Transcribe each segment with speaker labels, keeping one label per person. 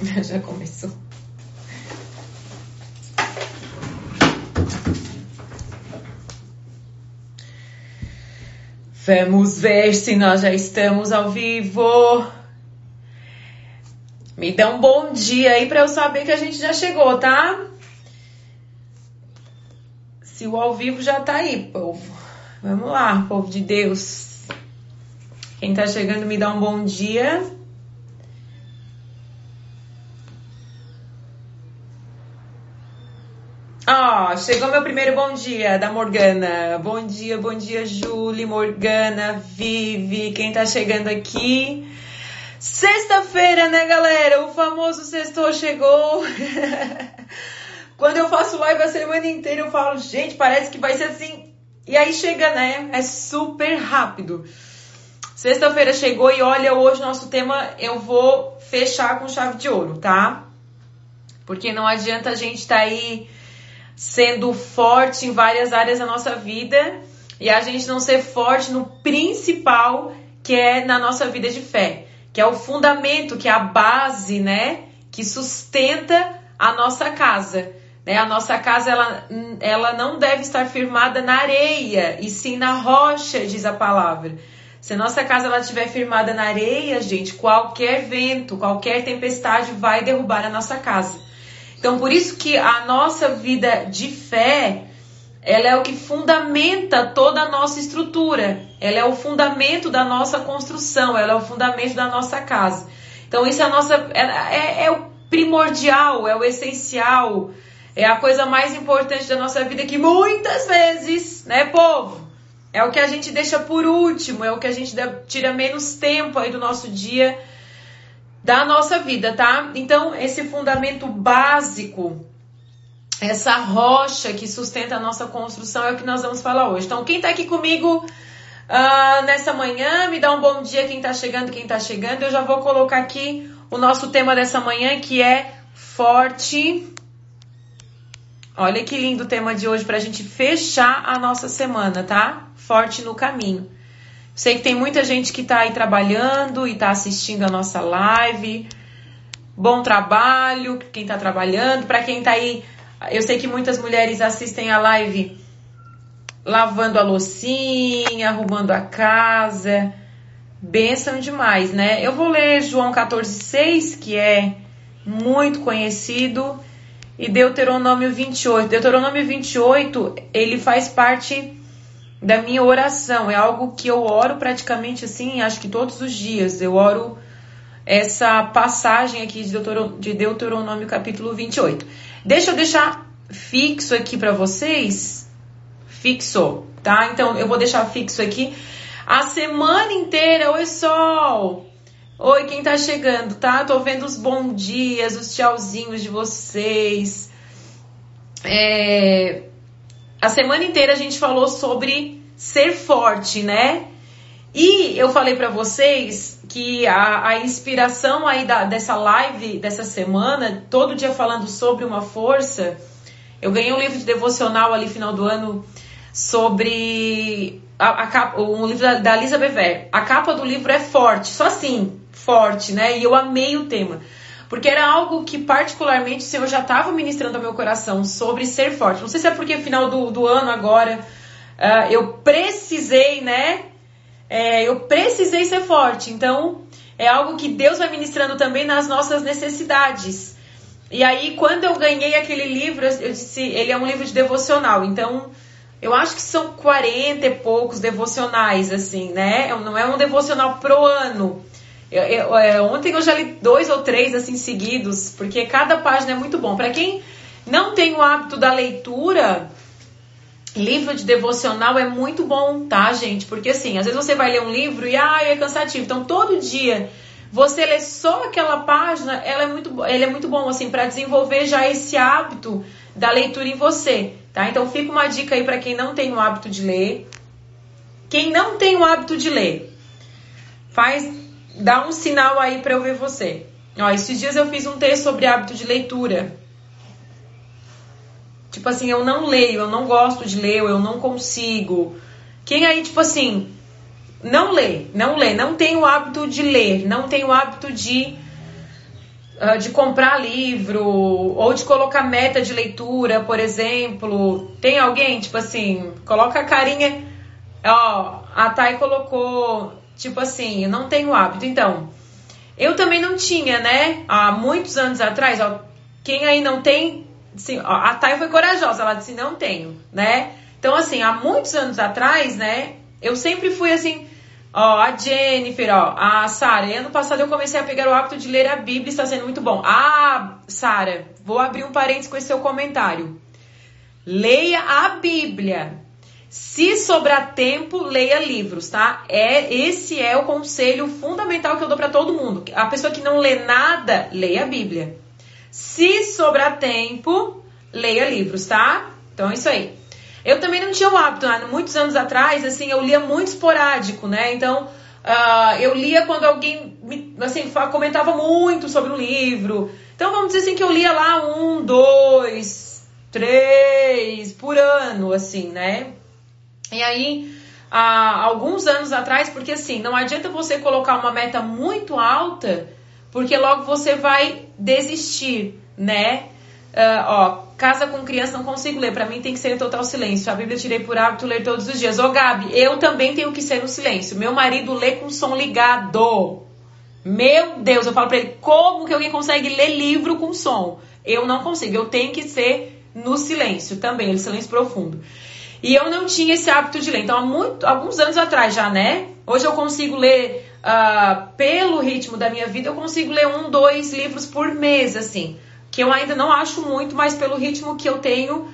Speaker 1: Já começou. Vamos ver se nós já estamos ao vivo. Me dá um bom dia aí para eu saber que a gente já chegou, tá? Se o ao vivo já tá aí, povo. Vamos lá, povo de Deus. Quem tá chegando me dá um bom dia. Ó, oh, chegou meu primeiro bom dia da Morgana. Bom dia, bom dia, Julie, Morgana, Vivi, quem tá chegando aqui. Sexta-feira, né, galera? O famoso sextou chegou. Quando eu faço live a semana inteira, eu falo, gente, parece que vai ser assim. E aí chega, né? É super rápido. Sexta-feira chegou e olha, hoje nosso tema eu vou fechar com chave de ouro, tá? Porque não adianta a gente tá aí sendo forte em várias áreas da nossa vida e a gente não ser forte no principal que é na nossa vida de fé, que é o fundamento, que é a base, né, que sustenta a nossa casa. Né? A nossa casa ela, ela não deve estar firmada na areia e sim na rocha, diz a palavra. Se a nossa casa ela estiver firmada na areia, gente, qualquer vento, qualquer tempestade vai derrubar a nossa casa. Então, por isso que a nossa vida de fé, ela é o que fundamenta toda a nossa estrutura. Ela é o fundamento da nossa construção, ela é o fundamento da nossa casa. Então, isso é a nossa é, é, é o primordial, é o essencial, é a coisa mais importante da nossa vida que muitas vezes, né, povo? É o que a gente deixa por último, é o que a gente tira menos tempo aí do nosso dia da nossa vida, tá? Então, esse fundamento básico, essa rocha que sustenta a nossa construção é o que nós vamos falar hoje. Então, quem tá aqui comigo uh, nessa manhã, me dá um bom dia quem tá chegando, quem tá chegando. Eu já vou colocar aqui o nosso tema dessa manhã, que é forte. Olha que lindo o tema de hoje para a gente fechar a nossa semana, tá? Forte no caminho. Sei que tem muita gente que está aí trabalhando e está assistindo a nossa live. Bom trabalho, quem está trabalhando. Para quem está aí, eu sei que muitas mulheres assistem a live lavando a loucinha, arrumando a casa. Benção demais, né? Eu vou ler João 14,6, que é muito conhecido, e Deuteronômio 28. Deuteronômio 28, ele faz parte da minha oração. É algo que eu oro praticamente assim, acho que todos os dias. Eu oro essa passagem aqui de Deuteronômio capítulo 28. Deixa eu deixar fixo aqui para vocês. Fixo, tá? Então eu vou deixar fixo aqui. A semana inteira, oi sol! Oi, quem tá chegando, tá? Tô vendo os bons dias, os tchauzinhos de vocês. É, a semana inteira a gente falou sobre ser forte, né? E eu falei para vocês que a, a inspiração aí da, dessa live dessa semana, todo dia falando sobre uma força, eu ganhei um livro de devocional ali final do ano sobre a, a capa, um livro da, da Lisa Bever. A capa do livro é forte, só assim, forte, né? E eu amei o tema. Porque era algo que, particularmente, o Senhor já estava ministrando ao meu coração sobre ser forte. Não sei se é porque final do, do ano agora uh, eu precisei, né? É, eu precisei ser forte. Então, é algo que Deus vai ministrando também nas nossas necessidades. E aí, quando eu ganhei aquele livro, eu disse, ele é um livro de devocional. Então, eu acho que são 40 e poucos devocionais, assim, né? Não é um devocional pro ano. Eu, eu, é, ontem eu já li dois ou três assim seguidos, porque cada página é muito bom. Para quem não tem o hábito da leitura, livro de devocional é muito bom, tá, gente? Porque assim, às vezes você vai ler um livro e ah, é cansativo. Então todo dia você lê só aquela página, ela é muito, ele é muito bom assim para desenvolver já esse hábito da leitura em você, tá? Então fica uma dica aí para quem não tem o hábito de ler. Quem não tem o hábito de ler, faz dá um sinal aí para eu ver você. Ó, esses dias eu fiz um texto sobre hábito de leitura. Tipo assim, eu não leio, eu não gosto de ler, eu não consigo. Quem aí, tipo assim, não lê, não lê, não tem o hábito de ler, não tem o hábito de uh, de comprar livro ou de colocar meta de leitura, por exemplo. Tem alguém, tipo assim, coloca a carinha. Ó, a Thay colocou, tipo assim, eu não tenho hábito. Então, eu também não tinha, né? Há muitos anos atrás, ó, quem aí não tem. Assim, ó, a Thay foi corajosa, ela disse: não tenho, né? Então, assim, há muitos anos atrás, né? Eu sempre fui assim. Ó, a Jennifer, ó, a Sara. Ano passado eu comecei a pegar o hábito de ler a Bíblia, está sendo muito bom. Ah, Sara, vou abrir um parênteses com esse seu comentário. Leia a Bíblia. Se sobrar tempo, leia livros, tá? É esse é o conselho fundamental que eu dou para todo mundo. A pessoa que não lê nada, leia a Bíblia. Se sobrar tempo, leia livros, tá? Então é isso aí. Eu também não tinha o hábito, né? muitos anos atrás, assim, eu lia muito esporádico, né? Então, uh, eu lia quando alguém me, assim, comentava muito sobre um livro. Então, vamos dizer assim que eu lia lá um, dois, três por ano, assim, né? E aí, há alguns anos atrás, porque assim, não adianta você colocar uma meta muito alta, porque logo você vai desistir, né? Uh, ó, casa com criança não consigo ler, para mim tem que ser total silêncio. A Bíblia tirei por hábito ler todos os dias. Ô Gabi, eu também tenho que ser no silêncio. Meu marido lê com som ligado. Meu Deus, eu falo para ele, como que alguém consegue ler livro com som? Eu não consigo, eu tenho que ser no silêncio também, silêncio profundo. E eu não tinha esse hábito de ler. Então, há muito, alguns anos atrás já, né? Hoje eu consigo ler, uh, pelo ritmo da minha vida, eu consigo ler um, dois livros por mês, assim. Que eu ainda não acho muito, mas pelo ritmo que eu tenho.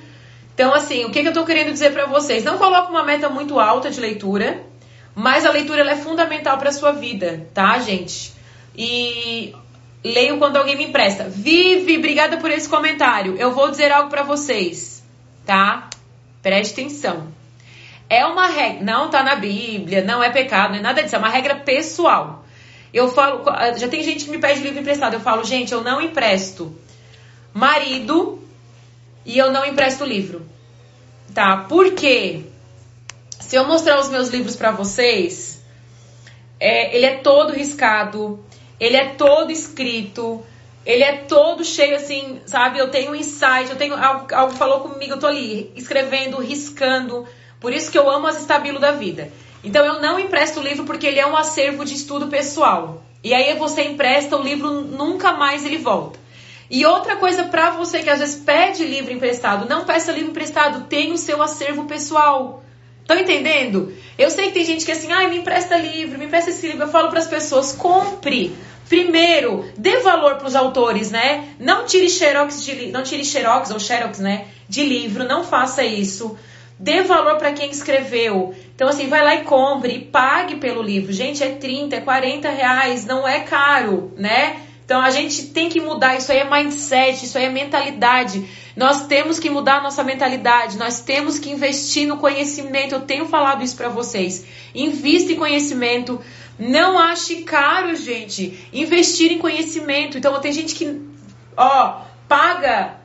Speaker 1: Então, assim, o que, que eu tô querendo dizer para vocês? Não coloque uma meta muito alta de leitura, mas a leitura é fundamental para sua vida, tá, gente? E leio quando alguém me empresta. Vive, obrigada por esse comentário. Eu vou dizer algo para vocês, tá? Preste atenção. É uma regra, não tá na Bíblia, não é pecado, não é nada disso, é uma regra pessoal. Eu falo, já tem gente que me pede livro emprestado, eu falo, gente, eu não empresto marido e eu não empresto livro. Tá? Por quê? Se eu mostrar os meus livros para vocês, é, ele é todo riscado, ele é todo escrito, ele é todo cheio assim, sabe? Eu tenho um insight, eu tenho algo, algo falou comigo, eu tô ali escrevendo, riscando. Por isso que eu amo as estabilo da vida. Então eu não empresto o livro porque ele é um acervo de estudo pessoal. E aí você empresta o livro, nunca mais ele volta. E outra coisa para você que às vezes pede livro emprestado, não peça livro emprestado, tem o seu acervo pessoal. Estão entendendo? Eu sei que tem gente que é assim, ai, me empresta livro, me empresta esse livro. Eu falo para as pessoas, compre. Primeiro, dê valor para os autores, né? Não tire xerox de não tire xerox ou xerox, né, de livro, não faça isso. Dê valor para quem escreveu. Então, assim, vai lá e compre e pague pelo livro. Gente, é 30, é 40 reais, não é caro, né? Então a gente tem que mudar, isso aí é mindset, isso aí é mentalidade. Nós temos que mudar a nossa mentalidade, nós temos que investir no conhecimento. Eu tenho falado isso para vocês. Invista em conhecimento. Não ache caro, gente, investir em conhecimento. Então, tem gente que, ó, paga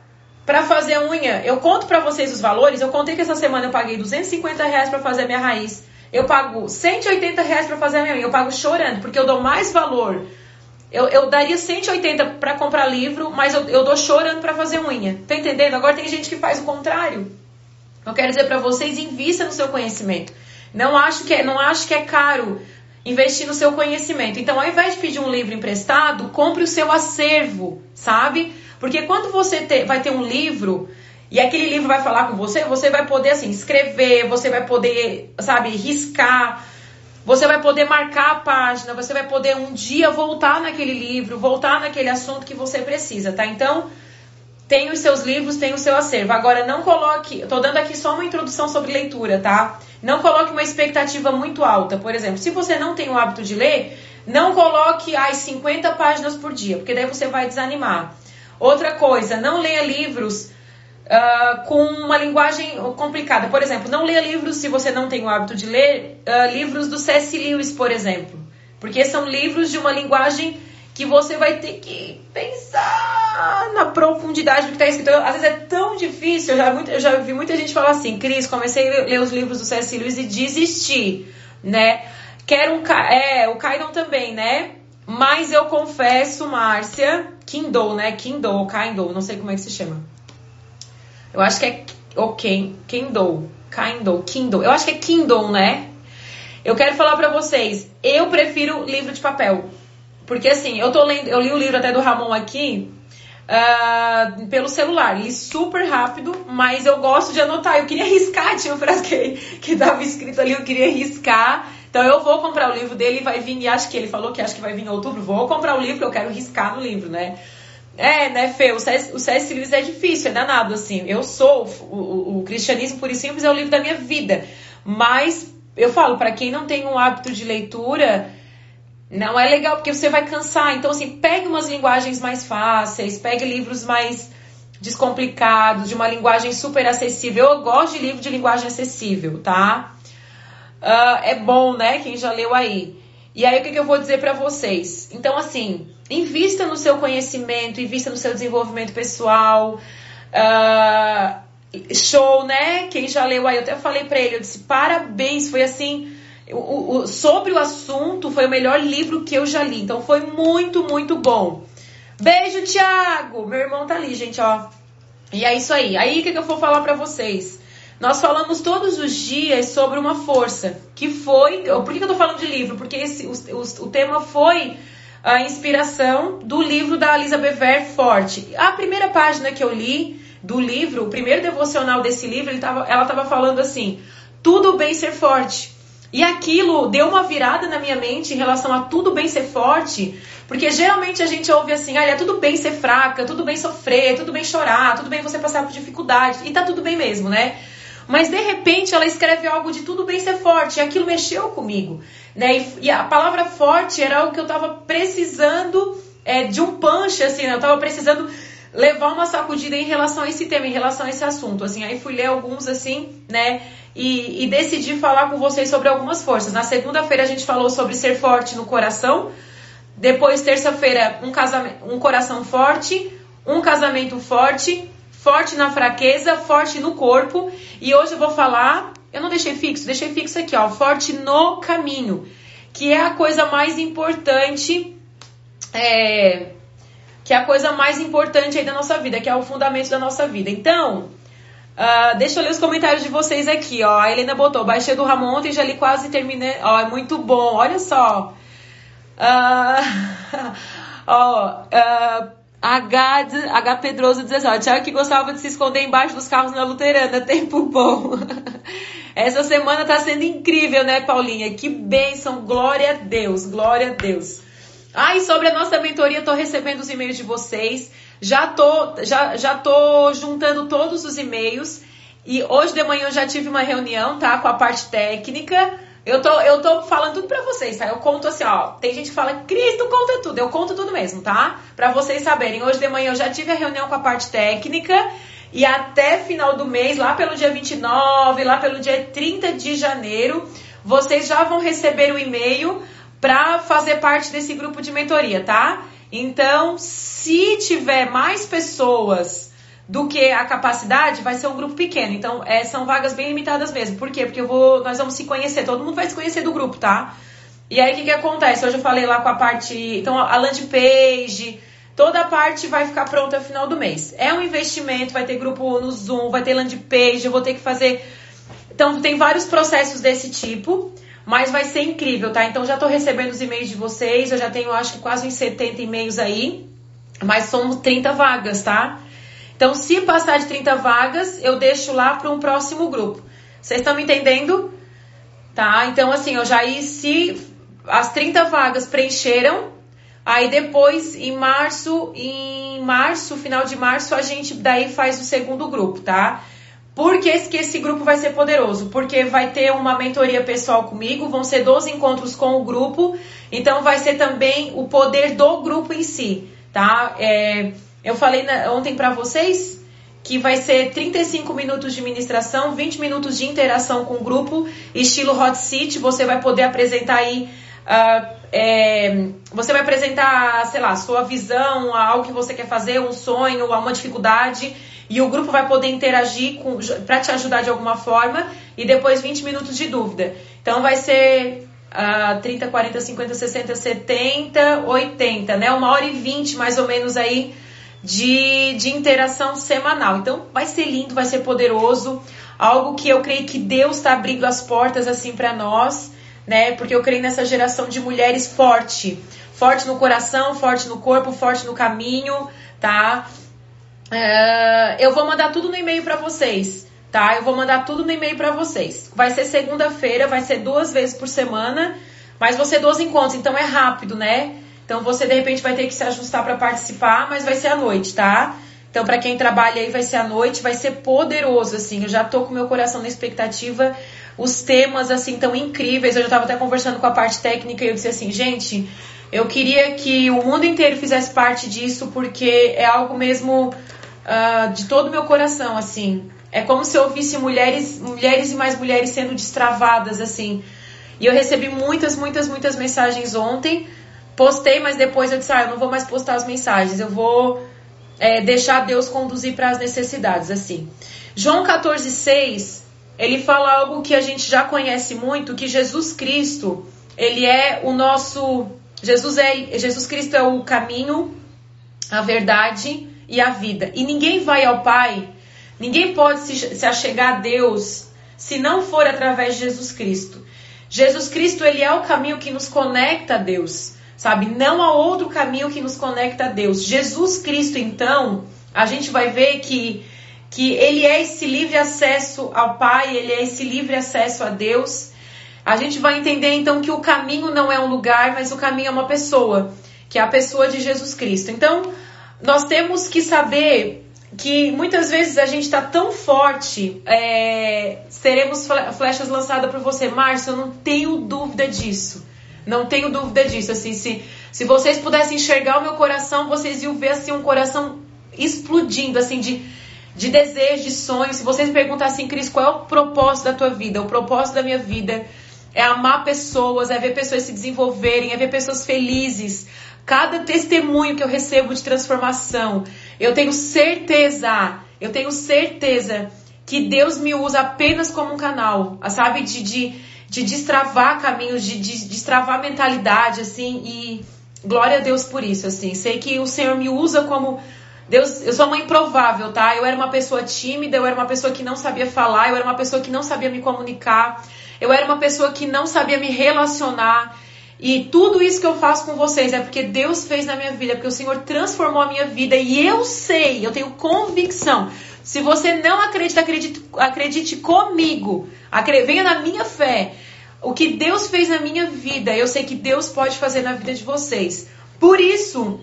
Speaker 1: para fazer unha. Eu conto para vocês os valores. Eu contei que essa semana eu paguei 250 reais para fazer a minha raiz. Eu pago 180 reais para fazer a minha unha. Eu pago chorando, porque eu dou mais valor. Eu, eu daria 180 para comprar livro, mas eu, eu dou chorando para fazer unha. Tá entendendo? Agora tem gente que faz o contrário. Eu quero dizer para vocês, invista no seu conhecimento. Não acho que é, não acho que é caro investir no seu conhecimento. Então, ao invés de pedir um livro emprestado, compre o seu acervo, sabe? Porque quando você ter, vai ter um livro e aquele livro vai falar com você, você vai poder assim escrever, você vai poder, sabe, riscar, você vai poder marcar a página, você vai poder um dia voltar naquele livro, voltar naquele assunto que você precisa, tá? Então, tem os seus livros, tem o seu acervo. Agora, não coloque. Eu tô dando aqui só uma introdução sobre leitura, tá? Não coloque uma expectativa muito alta. Por exemplo, se você não tem o hábito de ler, não coloque as 50 páginas por dia, porque daí você vai desanimar. Outra coisa, não leia livros uh, com uma linguagem complicada. Por exemplo, não leia livros, se você não tem o hábito de ler, uh, livros do C.S. Lewis, por exemplo. Porque são livros de uma linguagem que você vai ter que pensar na profundidade do que está escrito. Às vezes é tão difícil, eu já, eu já vi muita gente falar assim, Cris, comecei a ler os livros do C.S. Lewis e desisti, né? Quero um... É, o Caidon também, né? Mas eu confesso, Márcia, Kindle, né? Kindle, Kindle, não sei como é que se chama. Eu acho que é ok, Kindle, Kindle, Kindle. Eu acho que é Kindle, né? Eu quero falar para vocês, eu prefiro livro de papel. Porque assim, eu tô lendo, eu li o livro até do Ramon aqui, uh, pelo celular. Li super rápido, mas eu gosto de anotar. Eu queria riscar, tinha uma frase que, que tava escrito ali, eu queria riscar. Então eu vou comprar o livro dele, vai vir, e acho que ele falou que acho que vai vir em outubro. Vou comprar o livro, eu quero riscar no livro, né? É, né, Fê? O C.S. O. Lewis é difícil, é danado, assim. Eu sou, o, o, o Cristianismo e Simples é o livro da minha vida. Mas, eu falo, para quem não tem um hábito de leitura, não é legal, porque você vai cansar. Então, assim, pegue umas linguagens mais fáceis, pegue livros mais descomplicados, de uma linguagem super acessível. Eu gosto de livro de linguagem acessível, tá? Uh, é bom, né? Quem já leu aí. E aí, o que, que eu vou dizer para vocês? Então, assim, invista no seu conhecimento, invista no seu desenvolvimento pessoal. Uh, show, né? Quem já leu aí, eu até falei para ele, eu disse, parabéns, foi assim o, o, sobre o assunto, foi o melhor livro que eu já li. Então foi muito, muito bom. Beijo, Thiago! Meu irmão tá ali, gente, ó. E é isso aí. Aí o que, que eu vou falar para vocês? Nós falamos todos os dias sobre uma força, que foi. Por que, que eu tô falando de livro? Porque esse, o, o, o tema foi a inspiração do livro da Elisa Bever Forte. A primeira página que eu li do livro, o primeiro devocional desse livro, tava, ela estava falando assim: tudo bem ser forte. E aquilo deu uma virada na minha mente em relação a tudo bem ser forte, porque geralmente a gente ouve assim, ah, é tudo bem ser fraca, tudo bem sofrer, tudo bem chorar, tudo bem você passar por dificuldade, e tá tudo bem mesmo, né? Mas de repente ela escreve algo de tudo bem ser forte, e aquilo mexeu comigo, né? E, e a palavra forte era algo que eu tava precisando é, de um punch, assim, né? Eu tava precisando levar uma sacudida em relação a esse tema, em relação a esse assunto, assim. Aí fui ler alguns, assim, né? E, e decidi falar com vocês sobre algumas forças. Na segunda-feira a gente falou sobre ser forte no coração. Depois, terça-feira, um, casamento, um coração forte, um casamento forte, forte na fraqueza, forte no corpo. E hoje eu vou falar, eu não deixei fixo, deixei fixo aqui, ó, forte no caminho, que é a coisa mais importante, é, que é a coisa mais importante aí da nossa vida, que é o fundamento da nossa vida. Então, Uh, deixa eu ler os comentários de vocês aqui, ó. A Helena botou, baixei do Ramon ontem já li quase terminei. Ó, é muito bom, olha só. Uh, ó, uh, H, H Pedroso diz assim, ó, Tiago que gostava de se esconder embaixo dos carros na Luterana, tempo bom. Essa semana tá sendo incrível, né, Paulinha? Que bênção, glória a Deus, glória a Deus. Ah, e sobre a nossa mentoria, tô recebendo os e-mails de vocês. Já tô, já, já tô juntando todos os e-mails. E hoje de manhã eu já tive uma reunião, tá? Com a parte técnica. Eu tô, eu tô falando tudo pra vocês, tá? Eu conto assim, ó. Tem gente que fala, Cristo conta tudo. Eu conto tudo mesmo, tá? Pra vocês saberem. Hoje de manhã eu já tive a reunião com a parte técnica. E até final do mês, lá pelo dia 29, lá pelo dia 30 de janeiro, vocês já vão receber o e-mail para fazer parte desse grupo de mentoria, tá? Então, se tiver mais pessoas do que a capacidade, vai ser um grupo pequeno. Então, é, são vagas bem limitadas mesmo. Por quê? Porque eu vou, nós vamos se conhecer, todo mundo vai se conhecer do grupo, tá? E aí, o que, que acontece? Hoje eu falei lá com a parte. Então, a landing page, toda a parte vai ficar pronta no final do mês. É um investimento, vai ter grupo no Zoom, vai ter landing page, eu vou ter que fazer. Então, tem vários processos desse tipo. Mas vai ser incrível, tá? Então já tô recebendo os e-mails de vocês, eu já tenho acho que quase uns 70 e-mails aí, mas são 30 vagas, tá? Então se passar de 30 vagas, eu deixo lá para um próximo grupo. Vocês estão me entendendo? Tá? Então assim, eu já se as 30 vagas preencheram, aí depois em março, em março, final de março, a gente daí faz o segundo grupo, tá? Por que esse, grupo vai ser poderoso? Porque vai ter uma mentoria pessoal comigo, vão ser 12 encontros com o grupo, então vai ser também o poder do grupo em si, tá? É, eu falei na, ontem para vocês que vai ser 35 minutos de ministração, 20 minutos de interação com o grupo, estilo Hot Seat, você vai poder apresentar aí. Uh, é, você vai apresentar, sei lá, sua visão, algo que você quer fazer, um sonho, uma dificuldade e o grupo vai poder interagir para te ajudar de alguma forma e depois 20 minutos de dúvida. Então vai ser uh, 30, 40, 50, 60, 70, 80, né? Uma hora e vinte mais ou menos aí de, de interação semanal. Então vai ser lindo, vai ser poderoso, algo que eu creio que Deus está abrindo as portas assim para nós, né? Porque eu creio nessa geração de mulheres forte, forte no coração, forte no corpo, forte no caminho, tá? Uh, eu vou mandar tudo no e-mail para vocês, tá? Eu vou mandar tudo no e-mail para vocês. Vai ser segunda-feira, vai ser duas vezes por semana, mas vão ser 12 encontros, então é rápido, né? Então você de repente vai ter que se ajustar para participar, mas vai ser à noite, tá? Então para quem trabalha aí vai ser à noite, vai ser poderoso assim. Eu já tô com meu coração na expectativa. Os temas assim tão incríveis. Eu já tava até conversando com a parte técnica e eu disse assim, gente, eu queria que o mundo inteiro fizesse parte disso porque é algo mesmo uh, de todo o meu coração, assim. É como se eu visse mulheres, mulheres e mais mulheres sendo destravadas, assim. E eu recebi muitas, muitas, muitas mensagens ontem Postei, mas depois eu disse, ah, eu não vou mais postar as mensagens, eu vou é, deixar Deus conduzir para as necessidades, assim. João 14,6, ele fala algo que a gente já conhece muito, que Jesus Cristo, ele é o nosso... Jesus, é, Jesus Cristo é o caminho, a verdade e a vida. E ninguém vai ao Pai, ninguém pode se, se achegar a Deus se não for através de Jesus Cristo. Jesus Cristo, ele é o caminho que nos conecta a Deus sabe? Não há outro caminho que nos conecta a Deus. Jesus Cristo, então, a gente vai ver que, que ele é esse livre acesso ao Pai, ele é esse livre acesso a Deus. A gente vai entender então que o caminho não é um lugar, mas o caminho é uma pessoa, que é a pessoa de Jesus Cristo. Então, nós temos que saber que muitas vezes a gente está tão forte, é, seremos flechas lançadas por você, Márcio, eu não tenho dúvida disso. Não tenho dúvida disso. Assim, se, se vocês pudessem enxergar o meu coração, vocês iam ver assim, um coração explodindo, assim, de, de desejo, de sonho. Se vocês perguntassem, Cris, qual é o propósito da tua vida? O propósito da minha vida é amar pessoas, é ver pessoas se desenvolverem, é ver pessoas felizes. Cada testemunho que eu recebo de transformação, eu tenho certeza, eu tenho certeza que Deus me usa apenas como um canal, sabe? De, de, de destravar caminhos, de, de destravar mentalidade, assim, e glória a Deus por isso, assim. Sei que o Senhor me usa como Deus, eu sou uma improvável, tá? Eu era uma pessoa tímida, eu era uma pessoa que não sabia falar, eu era uma pessoa que não sabia me comunicar, eu era uma pessoa que não sabia me relacionar. E tudo isso que eu faço com vocês é porque Deus fez na minha vida, porque o Senhor transformou a minha vida e eu sei, eu tenho convicção. Se você não acredita, acredite, acredite comigo. Venha na minha fé. O que Deus fez na minha vida, eu sei que Deus pode fazer na vida de vocês. Por isso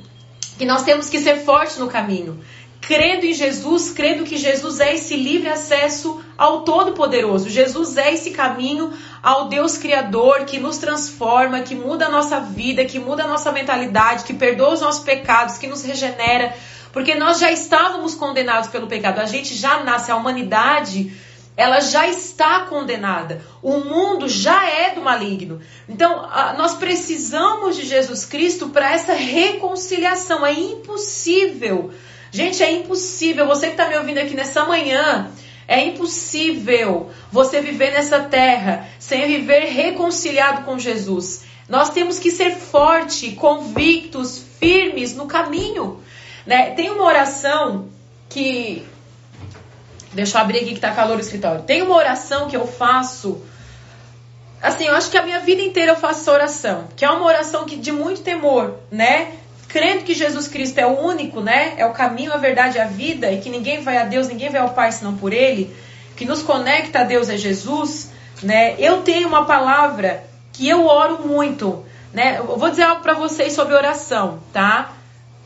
Speaker 1: que nós temos que ser fortes no caminho. Crendo em Jesus, crendo que Jesus é esse livre acesso ao Todo-Poderoso. Jesus é esse caminho ao Deus Criador que nos transforma, que muda a nossa vida, que muda a nossa mentalidade, que perdoa os nossos pecados, que nos regenera. Porque nós já estávamos condenados pelo pecado. A gente já nasce, a humanidade ela já está condenada. O mundo já é do maligno. Então, nós precisamos de Jesus Cristo para essa reconciliação. É impossível. Gente, é impossível. Você que está me ouvindo aqui nessa manhã, é impossível você viver nessa terra sem viver reconciliado com Jesus. Nós temos que ser fortes, convictos, firmes no caminho. Né? Tem uma oração que Deixa eu abrir aqui que tá calor no escritório. Tem uma oração que eu faço. Assim, eu acho que a minha vida inteira eu faço essa oração. Que é uma oração que, de muito temor, né? Crendo que Jesus Cristo é o único, né? É o caminho, a verdade a vida. E que ninguém vai a Deus, ninguém vai ao Pai senão por Ele. Que nos conecta a Deus é Jesus, né? Eu tenho uma palavra que eu oro muito, né? Eu vou dizer algo para vocês sobre oração, tá?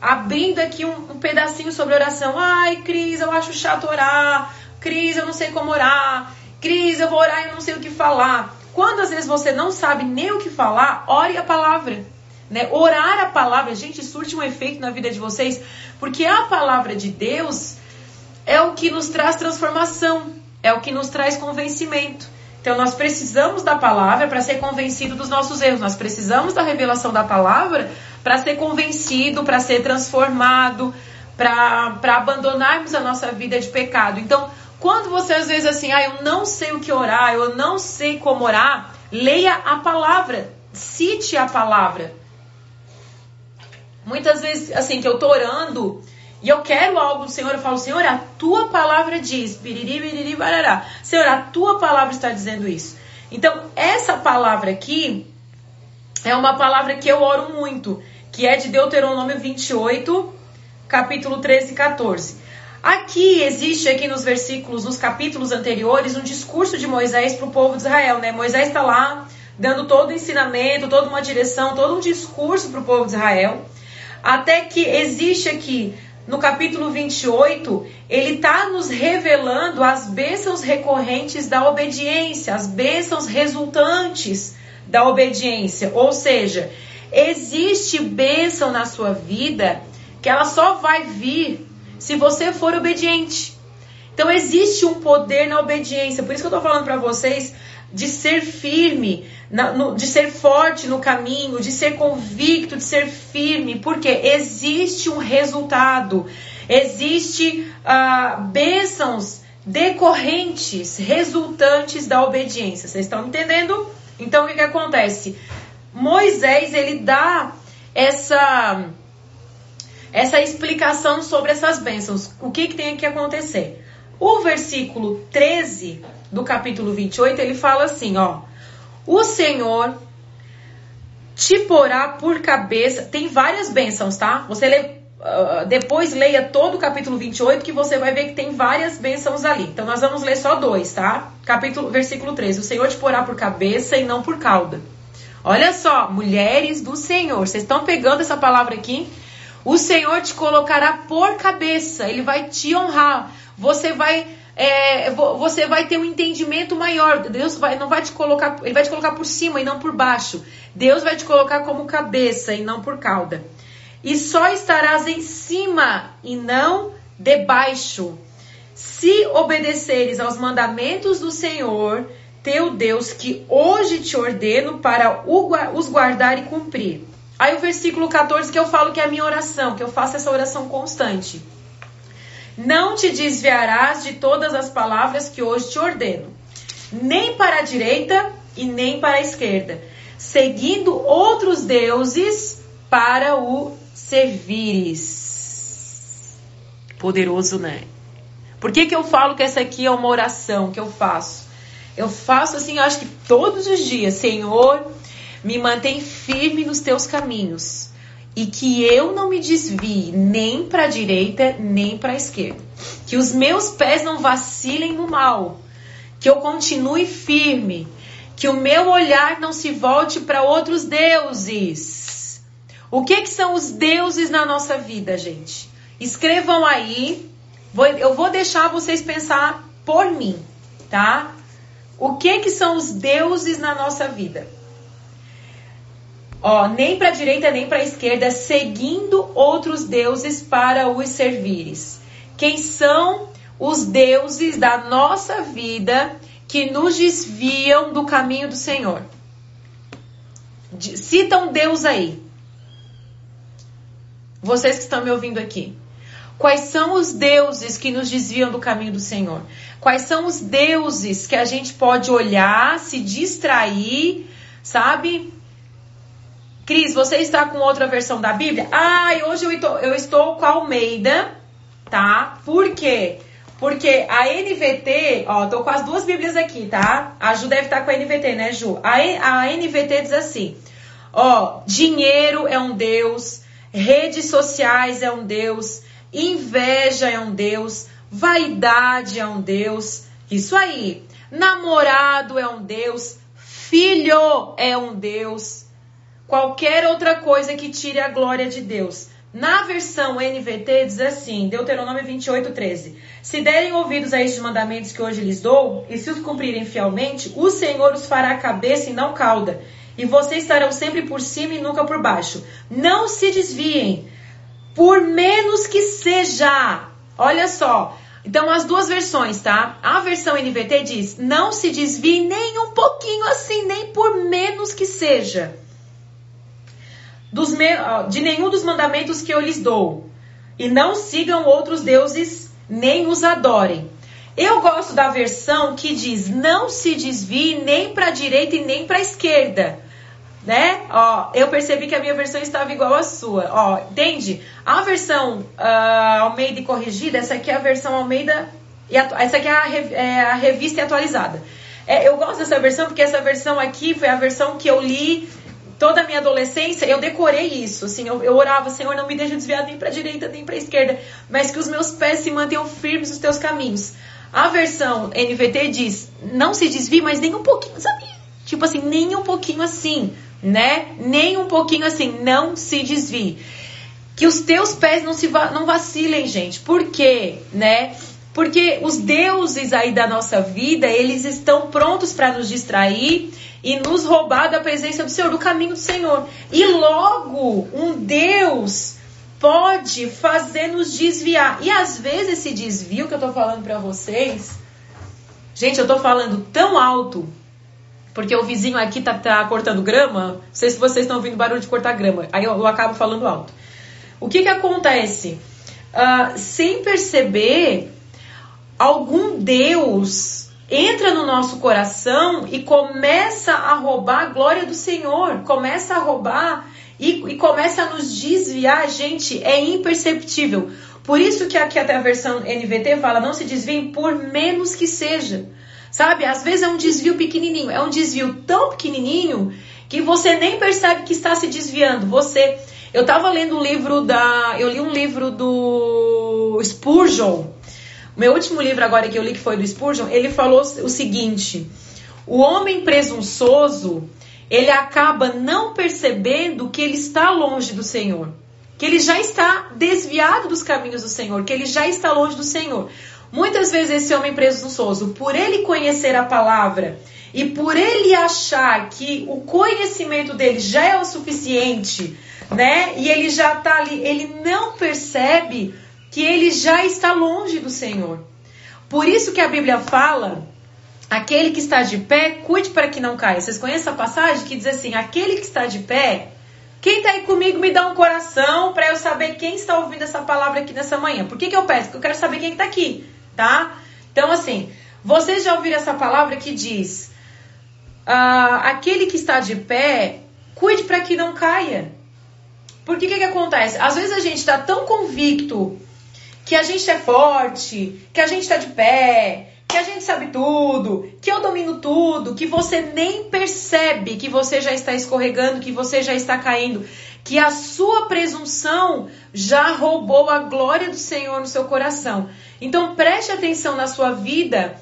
Speaker 1: abrindo aqui um, um, pedacinho sobre oração. Ai, Cris, eu acho chato orar. Cris, eu não sei como orar. Cris, eu vou orar e não sei o que falar. Quando às vezes você não sabe nem o que falar, ore a palavra. Né? Orar a palavra, gente, surte um efeito na vida de vocês, porque a palavra de Deus é o que nos traz transformação, é o que nos traz convencimento. Então nós precisamos da palavra para ser convencido dos nossos erros, nós precisamos da revelação da palavra para ser convencido, para ser transformado, para abandonarmos a nossa vida de pecado. Então, quando você às vezes assim, ah, eu não sei o que orar, eu não sei como orar, Leia a palavra, cite a palavra. Muitas vezes, assim, que eu tô orando e eu quero algo do Senhor, eu falo, Senhor, a tua palavra diz, biriri, biriri, barará. Senhor, a tua palavra está dizendo isso. Então, essa palavra aqui é uma palavra que eu oro muito, que é de Deuteronômio 28, capítulo 13 e 14. Aqui existe aqui nos versículos, nos capítulos anteriores, um discurso de Moisés para o povo de Israel, né? Moisés está lá dando todo o ensinamento, toda uma direção, todo um discurso para o povo de Israel. Até que existe aqui no capítulo 28, ele está nos revelando as bênçãos recorrentes da obediência, as bênçãos resultantes da obediência. Ou seja, existe bênção na sua vida que ela só vai vir se você for obediente. Então existe um poder na obediência. Por isso que eu estou falando para vocês de ser firme, na, no, de ser forte no caminho, de ser convicto, de ser firme, porque existe um resultado, existe uh, bênçãos decorrentes, resultantes da obediência. Vocês estão entendendo? Então o que, que acontece? Moisés ele dá essa essa explicação sobre essas bênçãos. O que, que tem que acontecer? O versículo 13 do capítulo 28, ele fala assim, ó: O Senhor te porá por cabeça. Tem várias bênçãos, tá? Você lê, uh, depois leia todo o capítulo 28 que você vai ver que tem várias bênçãos ali. Então nós vamos ler só dois, tá? Capítulo versículo 13. O Senhor te porá por cabeça e não por cauda. Olha só, mulheres do Senhor. Vocês estão pegando essa palavra aqui? O Senhor te colocará por cabeça, ele vai te honrar. Você vai é, você vai ter um entendimento maior. Deus vai, não vai te colocar, ele vai te colocar por cima e não por baixo. Deus vai te colocar como cabeça e não por cauda. E só estarás em cima e não debaixo. Se obedeceres aos mandamentos do Senhor, teu Deus, que hoje te ordeno para os guardar e cumprir. Aí o versículo 14 que eu falo que é a minha oração, que eu faço essa oração constante. Não te desviarás de todas as palavras que hoje te ordeno, nem para a direita e nem para a esquerda, seguindo outros deuses para o servires. Poderoso, né? Por que, que eu falo que essa aqui é uma oração que eu faço? Eu faço assim, eu acho que todos os dias, Senhor, me mantém firme nos teus caminhos e que eu não me desvie nem para a direita nem para a esquerda. Que os meus pés não vacilem no mal, que eu continue firme, que o meu olhar não se volte para outros deuses. O que, que são os deuses na nossa vida, gente? Escrevam aí. eu vou deixar vocês pensar por mim, tá? O que que são os deuses na nossa vida? Ó, nem para a direita nem para a esquerda, seguindo outros deuses para os servires. Quem são os deuses da nossa vida que nos desviam do caminho do Senhor? Cita um Deus aí. Vocês que estão me ouvindo aqui. Quais são os deuses que nos desviam do caminho do Senhor? Quais são os deuses que a gente pode olhar, se distrair, sabe? Cris, você está com outra versão da Bíblia? Ah, hoje eu estou, eu estou com a Almeida, tá? Por quê? Porque a NVT, ó, tô com as duas Bíblias aqui, tá? A Ju deve estar com a NVT, né, Ju? A, a NVT diz assim: ó, dinheiro é um Deus, redes sociais é um Deus, inveja é um Deus, vaidade é um Deus, isso aí. Namorado é um Deus, filho é um Deus qualquer outra coisa que tire a glória de Deus. Na versão NVT diz assim, Deuteronômio 28, 13. Se derem ouvidos a estes mandamentos que hoje lhes dou, e se os cumprirem fielmente, o Senhor os fará cabeça e não cauda, e vocês estarão sempre por cima e nunca por baixo. Não se desviem, por menos que seja. Olha só. Então, as duas versões, tá? A versão NVT diz: não se desvie nem um pouquinho assim, nem por menos que seja dos de nenhum dos mandamentos que eu lhes dou, e não sigam outros deuses, nem os adorem. Eu gosto da versão que diz: não se desvie nem para a direita e nem para a esquerda. Né? Ó, eu percebi que a minha versão estava igual à sua. Ó, entende? A versão uh, Almeida e corrigida, essa aqui é a versão Almeida e essa aqui é a, é a revista e atualizada. É, eu gosto dessa versão porque essa versão aqui foi a versão que eu li toda a minha adolescência. Eu decorei isso, assim, eu, eu orava, Senhor, não me deixe desviar nem para a direita nem para a esquerda, mas que os meus pés se mantenham firmes nos teus caminhos. A versão NVT diz: não se desvie, mas nem um pouquinho, sabe? Tipo assim, nem um pouquinho assim, né? Nem um pouquinho assim, não se desvie. Que os teus pés não se va não vacilem, gente. Por quê, né? Porque os deuses aí da nossa vida, eles estão prontos para nos distrair e nos roubar da presença do Senhor, do caminho do Senhor. E logo, um Deus pode fazer nos desviar. E às vezes esse desvio que eu tô falando para vocês, gente, eu tô falando tão alto, porque o vizinho aqui tá, tá cortando grama. Não sei se vocês estão ouvindo barulho de cortar grama. Aí eu, eu acabo falando alto. O que que acontece? Uh, sem perceber, algum Deus entra no nosso coração e começa a roubar a glória do Senhor, começa a roubar e, e começa a nos desviar, gente, é imperceptível. Por isso que aqui até a versão NVT fala, não se desviem por menos que seja. Sabe? Às vezes é um desvio pequenininho, é um desvio tão pequenininho que você nem percebe que está se desviando. Você, eu estava lendo um livro da, eu li um livro do Spurgeon, meu último livro agora que eu li, que foi do Spurgeon, ele falou o seguinte: o homem presunçoso, ele acaba não percebendo que ele está longe do Senhor, que ele já está desviado dos caminhos do Senhor, que ele já está longe do Senhor. Muitas vezes esse homem presunçoso, por ele conhecer a palavra e por ele achar que o conhecimento dele já é o suficiente, né? E ele já está ali, ele não percebe que ele já está longe do Senhor. Por isso que a Bíblia fala: aquele que está de pé, cuide para que não caia. Vocês conhecem a passagem que diz assim: aquele que está de pé, quem está aí comigo me dá um coração para eu saber quem está ouvindo essa palavra aqui nessa manhã. Por que, que eu peço? Porque eu quero saber quem está aqui, tá? Então, assim, vocês já ouviram essa palavra que diz: ah, aquele que está de pé, cuide para que não caia. Porque o que, que acontece? Às vezes a gente está tão convicto que a gente é forte, que a gente está de pé, que a gente sabe tudo, que eu domino tudo, que você nem percebe que você já está escorregando, que você já está caindo, que a sua presunção já roubou a glória do Senhor no seu coração. Então preste atenção na sua vida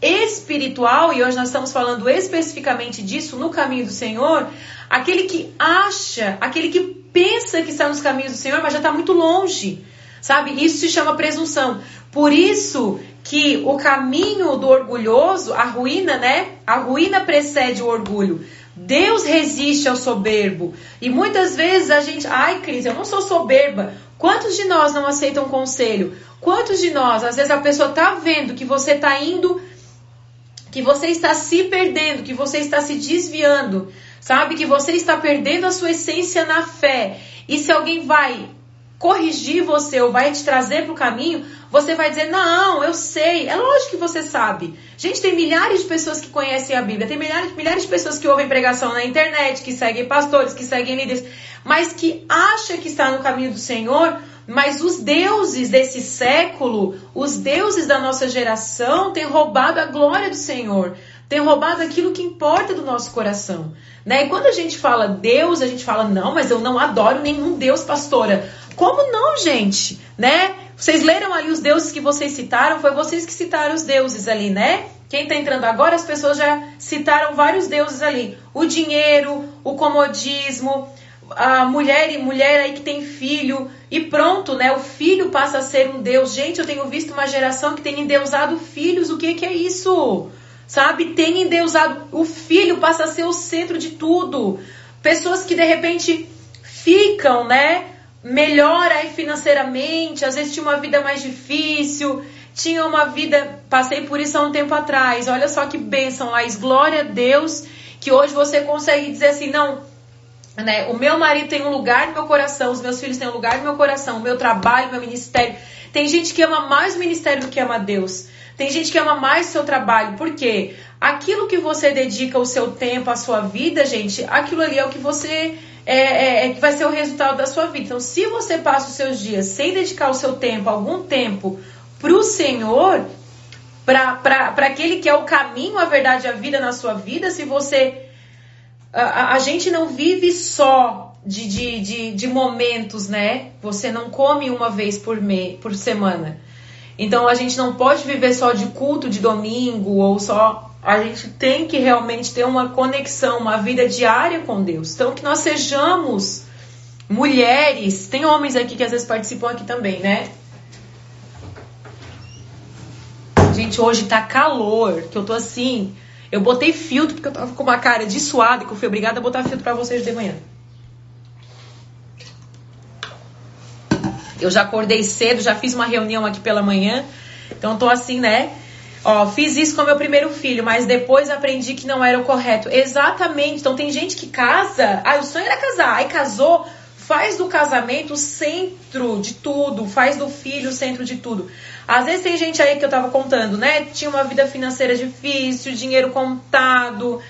Speaker 1: espiritual, e hoje nós estamos falando especificamente disso no caminho do Senhor, aquele que acha, aquele que pensa que está nos caminhos do Senhor, mas já está muito longe. Sabe? Isso se chama presunção. Por isso que o caminho do orgulhoso, a ruína, né? A ruína precede o orgulho. Deus resiste ao soberbo. E muitas vezes a gente, ai, Cris, eu não sou soberba. Quantos de nós não aceitam conselho? Quantos de nós, às vezes a pessoa tá vendo que você tá indo, que você está se perdendo, que você está se desviando, sabe? Que você está perdendo a sua essência na fé. E se alguém vai corrigir você ou vai te trazer para o caminho, você vai dizer: Não, eu sei. É lógico que você sabe. Gente, tem milhares de pessoas que conhecem a Bíblia, tem milhares, milhares de pessoas que ouvem pregação na internet, que seguem pastores, que seguem líderes, mas que acha que está no caminho do Senhor. Mas os deuses desse século, os deuses da nossa geração, têm roubado a glória do Senhor, têm roubado aquilo que importa do nosso coração. Né? E quando a gente fala Deus, a gente fala, não, mas eu não adoro nenhum Deus, pastora. Como não, gente? Né? Vocês leram ali os deuses que vocês citaram? Foi vocês que citaram os deuses ali, né? Quem está entrando agora, as pessoas já citaram vários deuses ali. O dinheiro, o comodismo, a mulher e mulher aí que tem filho e pronto, né? O filho passa a ser um deus. Gente, eu tenho visto uma geração que tem endeusado filhos. O que, que é isso? Sabe? Tem endeusado. O filho passa a ser o centro de tudo. Pessoas que de repente ficam, né? Melhor aí financeiramente, às vezes tinha uma vida mais difícil, tinha uma vida, passei por isso há um tempo atrás. Olha só que bênção, Laís, glória a Deus, que hoje você consegue dizer assim, não, né, o meu marido tem um lugar no meu coração, os meus filhos têm um lugar no meu coração, o meu trabalho, meu ministério. Tem gente que ama mais o ministério do que ama Deus. Tem gente que ama mais o seu trabalho, por quê? Aquilo que você dedica o seu tempo, a sua vida, gente, aquilo ali é o que você é, é, é, que vai ser o resultado da sua vida. Então, se você passa os seus dias sem dedicar o seu tempo, algum tempo, para o Senhor, para aquele que é o caminho, a verdade a vida na sua vida, se você. A, a gente não vive só de, de, de, de, momentos, né? Você não come uma vez por, me, por semana. Então a gente não pode viver só de culto de domingo ou só a gente tem que realmente ter uma conexão, uma vida diária com Deus. Então, que nós sejamos mulheres. Tem homens aqui que às vezes participam aqui também, né? Gente, hoje tá calor, que eu tô assim. Eu botei filtro porque eu tava com uma cara de suada que eu fui obrigada a botar filtro para vocês de manhã. Eu já acordei cedo, já fiz uma reunião aqui pela manhã. Então tô assim, né? Ó, fiz isso com meu primeiro filho, mas depois aprendi que não era o correto. Exatamente. Então tem gente que casa. Ah, o sonho era casar. Aí casou, faz do casamento o centro de tudo, faz do filho o centro de tudo. Às vezes tem gente aí que eu tava contando, né? Tinha uma vida financeira difícil, dinheiro contado.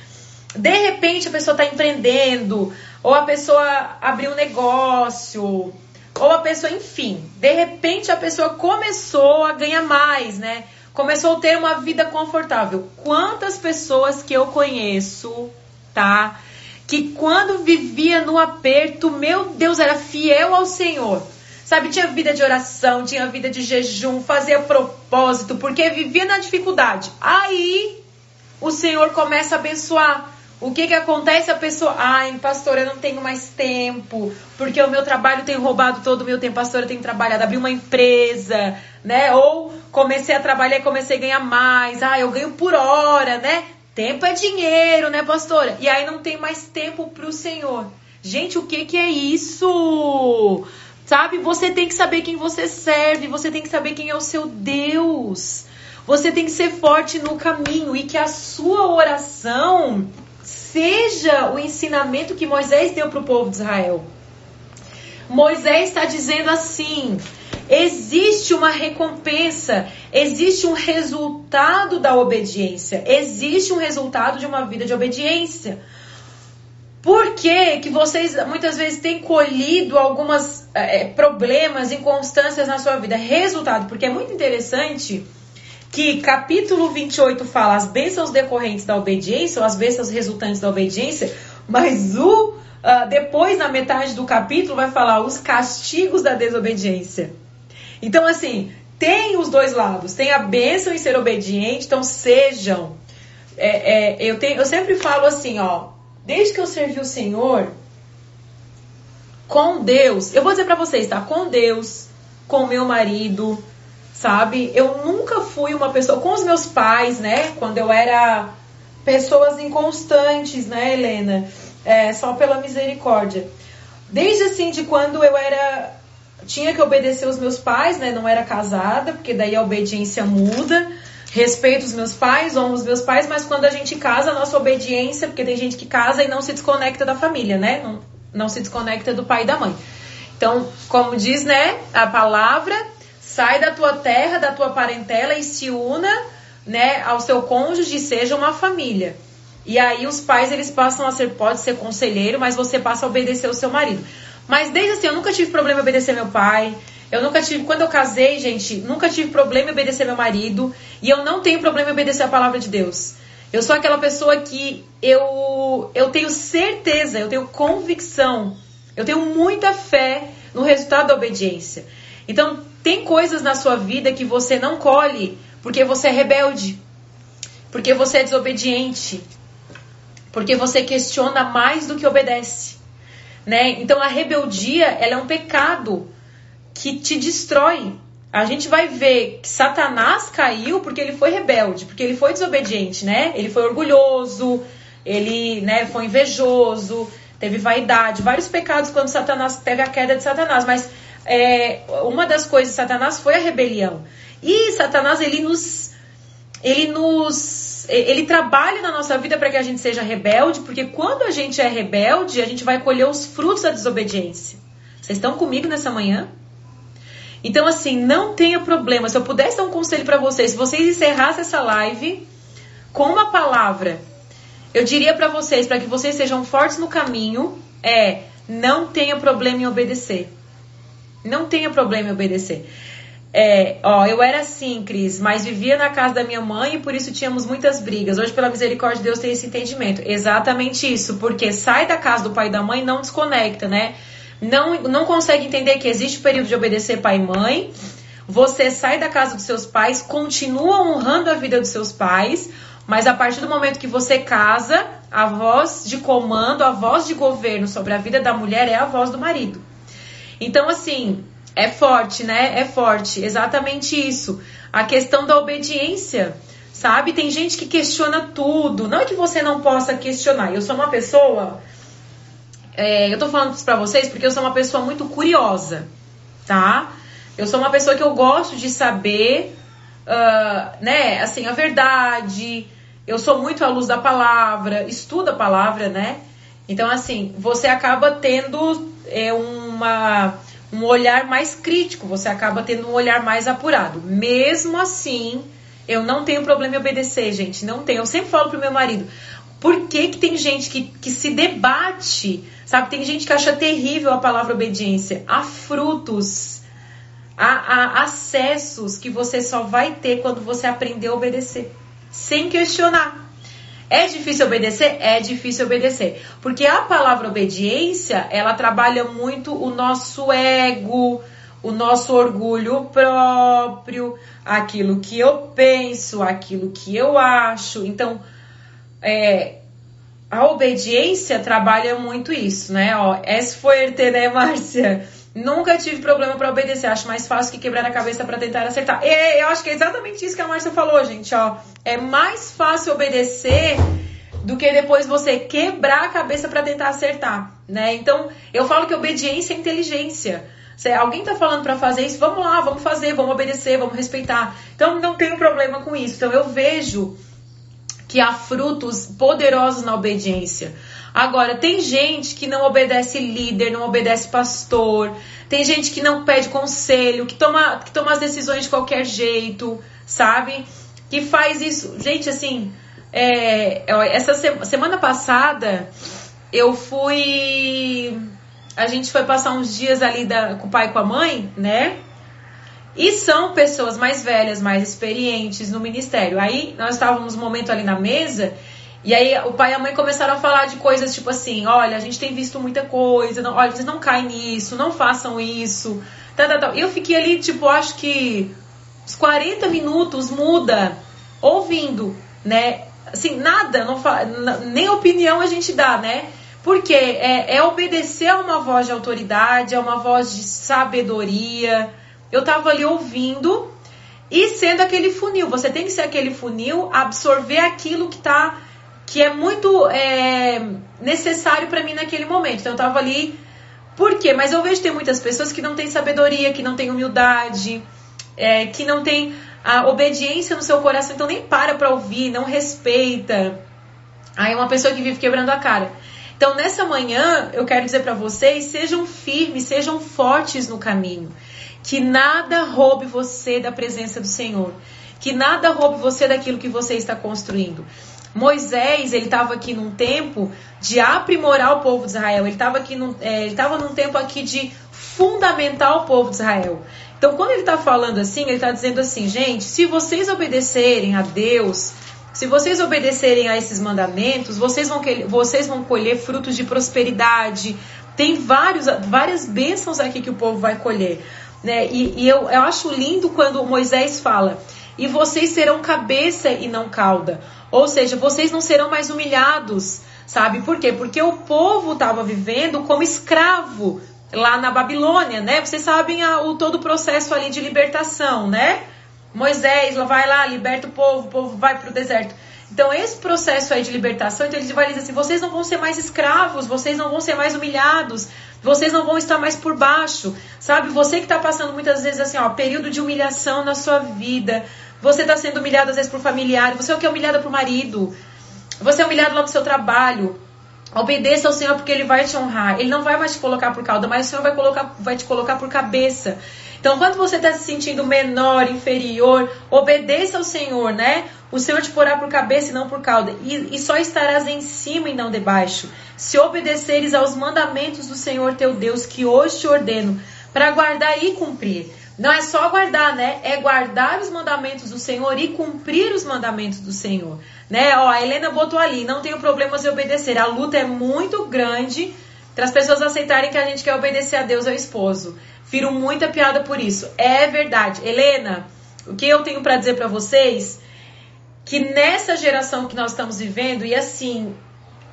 Speaker 1: De repente a pessoa tá empreendendo, ou a pessoa abriu um negócio, ou a pessoa, enfim, de repente a pessoa começou a ganhar mais, né? Começou a ter uma vida confortável. Quantas pessoas que eu conheço, tá? Que quando vivia no aperto, meu Deus, era fiel ao Senhor. Sabe, tinha vida de oração, tinha vida de jejum, fazia propósito, porque vivia na dificuldade. Aí o Senhor começa a abençoar. O que que acontece? A pessoa, ai, pastor, eu não tenho mais tempo, porque o meu trabalho tem roubado todo o meu tempo. Pastor, eu tenho trabalhado, abri uma empresa, né? Ou comecei a trabalhar e comecei a ganhar mais. Ah, eu ganho por hora, né? Tempo é dinheiro, né, pastora? E aí não tem mais tempo para o Senhor. Gente, o que que é isso? Sabe? Você tem que saber quem você serve, você tem que saber quem é o seu Deus. Você tem que ser forte no caminho e que a sua oração seja o ensinamento que Moisés deu para o povo de Israel. Moisés está dizendo assim: Existe uma recompensa, existe um resultado da obediência, existe um resultado de uma vida de obediência. Por que, que vocês muitas vezes têm colhido alguns é, problemas, inconstâncias na sua vida? Resultado, porque é muito interessante que capítulo 28 fala as bênçãos decorrentes da obediência, ou as bênçãos resultantes da obediência, mas o uh, depois, na metade do capítulo, vai falar os castigos da desobediência. Então, assim, tem os dois lados. Tem a bênção em ser obediente, então sejam. É, é, eu, tenho, eu sempre falo assim, ó. Desde que eu servi o Senhor, com Deus, eu vou dizer para vocês, tá? Com Deus, com meu marido, sabe? Eu nunca fui uma pessoa. Com os meus pais, né? Quando eu era pessoas inconstantes, né, Helena? É, só pela misericórdia. Desde assim, de quando eu era tinha que obedecer os meus pais, né? Não era casada, porque daí a obediência muda. Respeito os meus pais, honro os meus pais, mas quando a gente casa, a nossa obediência, porque tem gente que casa e não se desconecta da família, né? Não, não se desconecta do pai e da mãe. Então, como diz, né, a palavra, sai da tua terra, da tua parentela e se una, né, ao seu cônjuge seja uma família. E aí os pais, eles passam a ser, pode ser conselheiro, mas você passa a obedecer o seu marido. Mas desde assim, eu nunca tive problema em obedecer meu pai. Eu nunca tive, quando eu casei, gente, nunca tive problema em obedecer meu marido. E eu não tenho problema em obedecer a palavra de Deus. Eu sou aquela pessoa que eu, eu tenho certeza, eu tenho convicção, eu tenho muita fé no resultado da obediência. Então, tem coisas na sua vida que você não colhe porque você é rebelde, porque você é desobediente, porque você questiona mais do que obedece né? Então a rebeldia, ela é um pecado que te destrói. A gente vai ver que Satanás caiu porque ele foi rebelde, porque ele foi desobediente, né? Ele foi orgulhoso, ele, né, foi invejoso, teve vaidade, vários pecados quando Satanás teve a queda de Satanás, mas é, uma das coisas de Satanás foi a rebelião. E Satanás ele nos ele nos ele trabalha na nossa vida para que a gente seja rebelde, porque quando a gente é rebelde, a gente vai colher os frutos da desobediência. Vocês estão comigo nessa manhã? Então, assim, não tenha problema. Se eu pudesse dar um conselho para vocês, se vocês encerrassem essa live com uma palavra, eu diria para vocês, para que vocês sejam fortes no caminho, é não tenha problema em obedecer. Não tenha problema em obedecer. É, ó, eu era assim, Cris, mas vivia na casa da minha mãe e por isso tínhamos muitas brigas. Hoje, pela misericórdia de Deus, tem esse entendimento. Exatamente isso, porque sai da casa do pai e da mãe não desconecta, né? Não, não consegue entender que existe o período de obedecer pai e mãe. Você sai da casa dos seus pais, continua honrando a vida dos seus pais, mas a partir do momento que você casa, a voz de comando, a voz de governo sobre a vida da mulher é a voz do marido. Então, assim, é forte, né? É forte. Exatamente isso. A questão da obediência, sabe? Tem gente que questiona tudo. Não é que você não possa questionar. Eu sou uma pessoa. É, eu tô falando isso pra vocês porque eu sou uma pessoa muito curiosa, tá? Eu sou uma pessoa que eu gosto de saber, uh, né? Assim, a verdade. Eu sou muito à luz da palavra, estudo a palavra, né? Então, assim, você acaba tendo é, uma um olhar mais crítico, você acaba tendo um olhar mais apurado. Mesmo assim, eu não tenho problema em obedecer, gente, não tenho. Eu sempre falo pro meu marido, por que, que tem gente que, que se debate, sabe? Tem gente que acha terrível a palavra obediência. Há frutos, há, há acessos que você só vai ter quando você aprender a obedecer, sem questionar. É difícil obedecer? É difícil obedecer. Porque a palavra obediência, ela trabalha muito o nosso ego, o nosso orgulho próprio, aquilo que eu penso, aquilo que eu acho. Então, é, a obediência trabalha muito isso, né? Ó, es fuerte, né, Márcia? Nunca tive problema para obedecer. Acho mais fácil que quebrar a cabeça para tentar acertar. E eu acho que é exatamente isso que a Márcia falou, gente. Ó, é mais fácil obedecer do que depois você quebrar a cabeça para tentar acertar, né? Então, eu falo que obediência é inteligência. Se alguém tá falando para fazer isso, vamos lá, vamos fazer, vamos obedecer, vamos respeitar. Então, não tenho problema com isso. Então, eu vejo que há frutos poderosos na obediência. Agora, tem gente que não obedece líder, não obedece pastor, tem gente que não pede conselho, que toma, que toma as decisões de qualquer jeito, sabe? Que faz isso. Gente, assim, é, essa semana passada eu fui. A gente foi passar uns dias ali da, com o pai e com a mãe, né? E são pessoas mais velhas, mais experientes no ministério. Aí nós estávamos um momento ali na mesa e aí o pai e a mãe começaram a falar de coisas tipo assim, olha, a gente tem visto muita coisa, não, olha, vocês não caem nisso, não façam isso, tal, tal. E eu fiquei ali, tipo, acho que uns 40 minutos muda, ouvindo, né? Assim, nada, não nem opinião a gente dá, né? Porque é, é obedecer a uma voz de autoridade, a uma voz de sabedoria. Eu tava ali ouvindo e sendo aquele funil. Você tem que ser aquele funil, absorver aquilo que tá que é muito é, necessário para mim naquele momento. Então eu tava ali. Por quê? Mas eu vejo que tem muitas pessoas que não têm sabedoria, que não têm humildade, é, que não têm a obediência no seu coração, então nem para para ouvir, não respeita. Aí é uma pessoa que vive quebrando a cara. Então nessa manhã eu quero dizer para vocês, sejam firmes, sejam fortes no caminho. Que nada roube você da presença do Senhor. Que nada roube você daquilo que você está construindo. Moisés, ele estava aqui num tempo de aprimorar o povo de Israel. Ele estava aqui num, é, ele estava num tempo aqui de fundamentar o povo de Israel. Então, quando ele está falando assim, ele está dizendo assim, gente, se vocês obedecerem a Deus, se vocês obedecerem a esses mandamentos, vocês vão, vocês vão colher frutos de prosperidade. Tem vários, várias bênçãos aqui que o povo vai colher. Né? E, e eu, eu acho lindo quando Moisés fala, e vocês serão cabeça e não cauda. Ou seja, vocês não serão mais humilhados, sabe? Por quê? Porque o povo estava vivendo como escravo lá na Babilônia, né? Vocês sabem a, o todo o processo ali de libertação, né? Moisés lá vai lá, liberta o povo, o povo vai para o deserto. Então, esse processo aí de libertação, então ele vai dizer assim: vocês não vão ser mais escravos, vocês não vão ser mais humilhados, vocês não vão estar mais por baixo, sabe? Você que está passando muitas vezes assim, ó, período de humilhação na sua vida, você está sendo humilhado às vezes por familiar, você é o que é humilhado por marido, você é humilhado lá no seu trabalho. Obedeça ao Senhor porque Ele vai te honrar. Ele não vai mais te colocar por cauda, mas o Senhor vai, colocar, vai te colocar por cabeça. Então, quando você está se sentindo menor, inferior, obedeça ao Senhor, né? O Senhor te porá por cabeça e não por cauda, e, e só estarás em cima e não debaixo. Se obedeceres aos mandamentos do Senhor teu Deus, que hoje te ordeno, para guardar e cumprir. Não é só guardar, né? É guardar os mandamentos do Senhor e cumprir os mandamentos do Senhor. Né? Ó, a Helena botou ali, não tenho problemas em obedecer. A luta é muito grande para as pessoas aceitarem que a gente quer obedecer a Deus ao esposo. Firo muita piada por isso. É verdade. Helena, o que eu tenho para dizer para vocês que nessa geração que nós estamos vivendo e assim,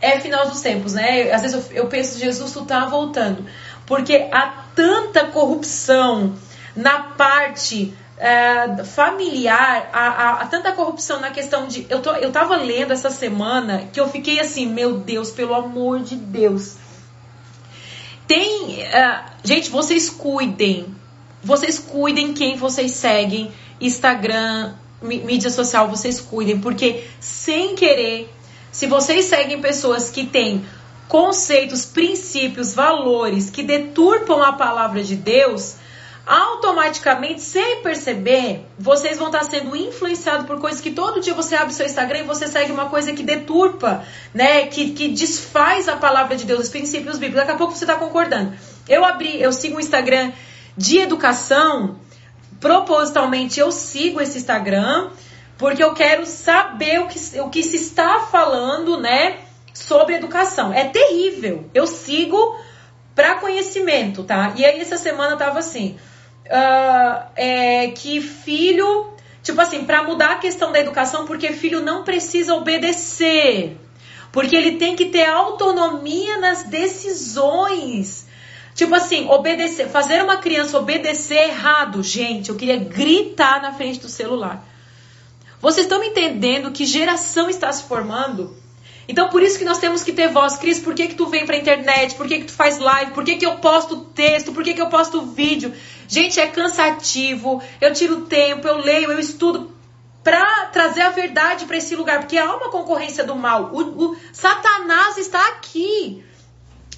Speaker 1: é final dos tempos, né? Às vezes eu, eu penso Jesus tu tá voltando, porque há tanta corrupção na parte é, familiar, há, há, tanta corrupção na questão de. Eu, tô, eu tava lendo essa semana que eu fiquei assim, meu Deus, pelo amor de Deus. Tem. Uh, gente, vocês cuidem. Vocês cuidem quem vocês seguem. Instagram, mídia social, vocês cuidem. Porque sem querer, se vocês seguem pessoas que têm conceitos, princípios, valores que deturpam a palavra de Deus, automaticamente, sem perceber, vocês vão estar sendo influenciados por coisas que todo dia você abre seu Instagram e você segue uma coisa que deturpa, né? Que, que desfaz a palavra de Deus, os princípios bíblicos. Daqui a pouco você está concordando. Eu abri, eu sigo um Instagram de educação, propositalmente eu sigo esse Instagram, porque eu quero saber o que, o que se está falando, né? Sobre educação. É terrível. Eu sigo para conhecimento, tá? E aí essa semana tava assim uh, é, que filho, tipo assim, para mudar a questão da educação, porque filho não precisa obedecer, porque ele tem que ter autonomia nas decisões. Tipo assim, obedecer, fazer uma criança obedecer errado, gente, eu queria gritar na frente do celular. Vocês estão me entendendo que geração está se formando? Então por isso que nós temos que ter voz. Cris, por que, que tu vem pra internet? Por que, que tu faz live? Por que, que eu posto texto? Por que, que eu posto vídeo? Gente, é cansativo. Eu tiro tempo, eu leio, eu estudo para trazer a verdade para esse lugar, porque há uma concorrência do mal. O, o, Satanás está aqui.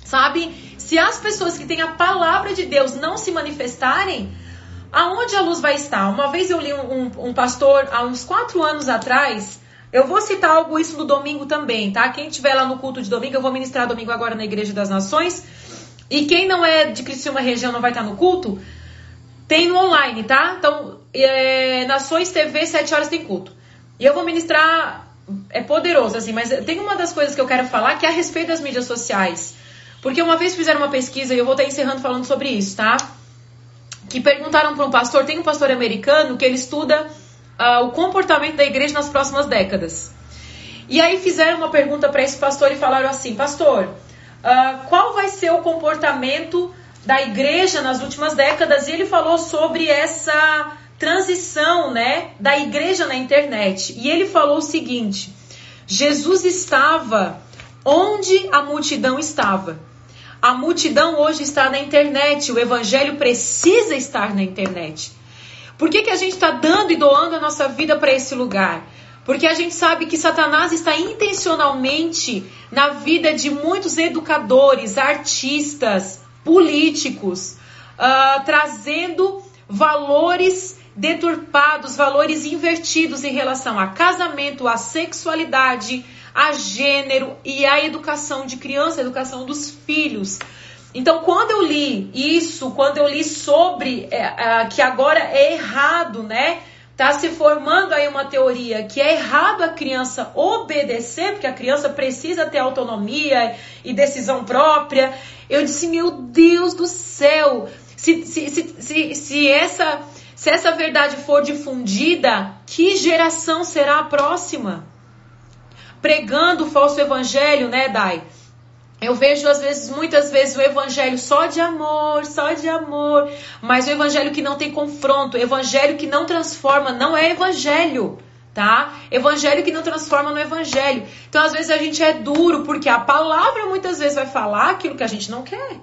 Speaker 1: Sabe? Se as pessoas que têm a palavra de Deus não se manifestarem, aonde a luz vai estar? Uma vez eu li um, um, um pastor, há uns quatro anos atrás, eu vou citar algo isso no domingo também, tá? Quem estiver lá no culto de domingo, eu vou ministrar domingo agora na Igreja das Nações. E quem não é de Criciúma região não vai estar no culto, tem no online, tá? Então, é, Nações TV, 7 horas tem culto. E eu vou ministrar, é poderoso, assim, mas tem uma das coisas que eu quero falar que é a respeito das mídias sociais. Porque uma vez fizeram uma pesquisa, e eu vou estar encerrando falando sobre isso, tá? Que perguntaram para um pastor, tem um pastor americano que ele estuda uh, o comportamento da igreja nas próximas décadas. E aí fizeram uma pergunta para esse pastor e falaram assim: Pastor, uh, qual vai ser o comportamento da igreja nas últimas décadas? E ele falou sobre essa transição, né, da igreja na internet. E ele falou o seguinte: Jesus estava onde a multidão estava. A multidão hoje está na internet, o evangelho precisa estar na internet. Por que, que a gente está dando e doando a nossa vida para esse lugar? Porque a gente sabe que Satanás está intencionalmente na vida de muitos educadores, artistas, políticos, uh, trazendo valores deturpados, valores invertidos em relação a casamento, a sexualidade, a gênero e a educação de criança, a educação dos filhos. Então, quando eu li isso, quando eu li sobre é, é, que agora é errado, né? Tá se formando aí uma teoria que é errado a criança obedecer, porque a criança precisa ter autonomia e decisão própria. Eu disse, meu Deus do céu, se, se, se, se, se essa, se essa verdade for difundida, que geração será a próxima? Pregando o falso evangelho, né, Dai? Eu vejo às vezes, muitas vezes, o evangelho só de amor, só de amor, mas o evangelho que não tem confronto, evangelho que não transforma, não é evangelho, tá? Evangelho que não transforma no evangelho. Então, às vezes a gente é duro porque a palavra muitas vezes vai falar aquilo que a gente não quer,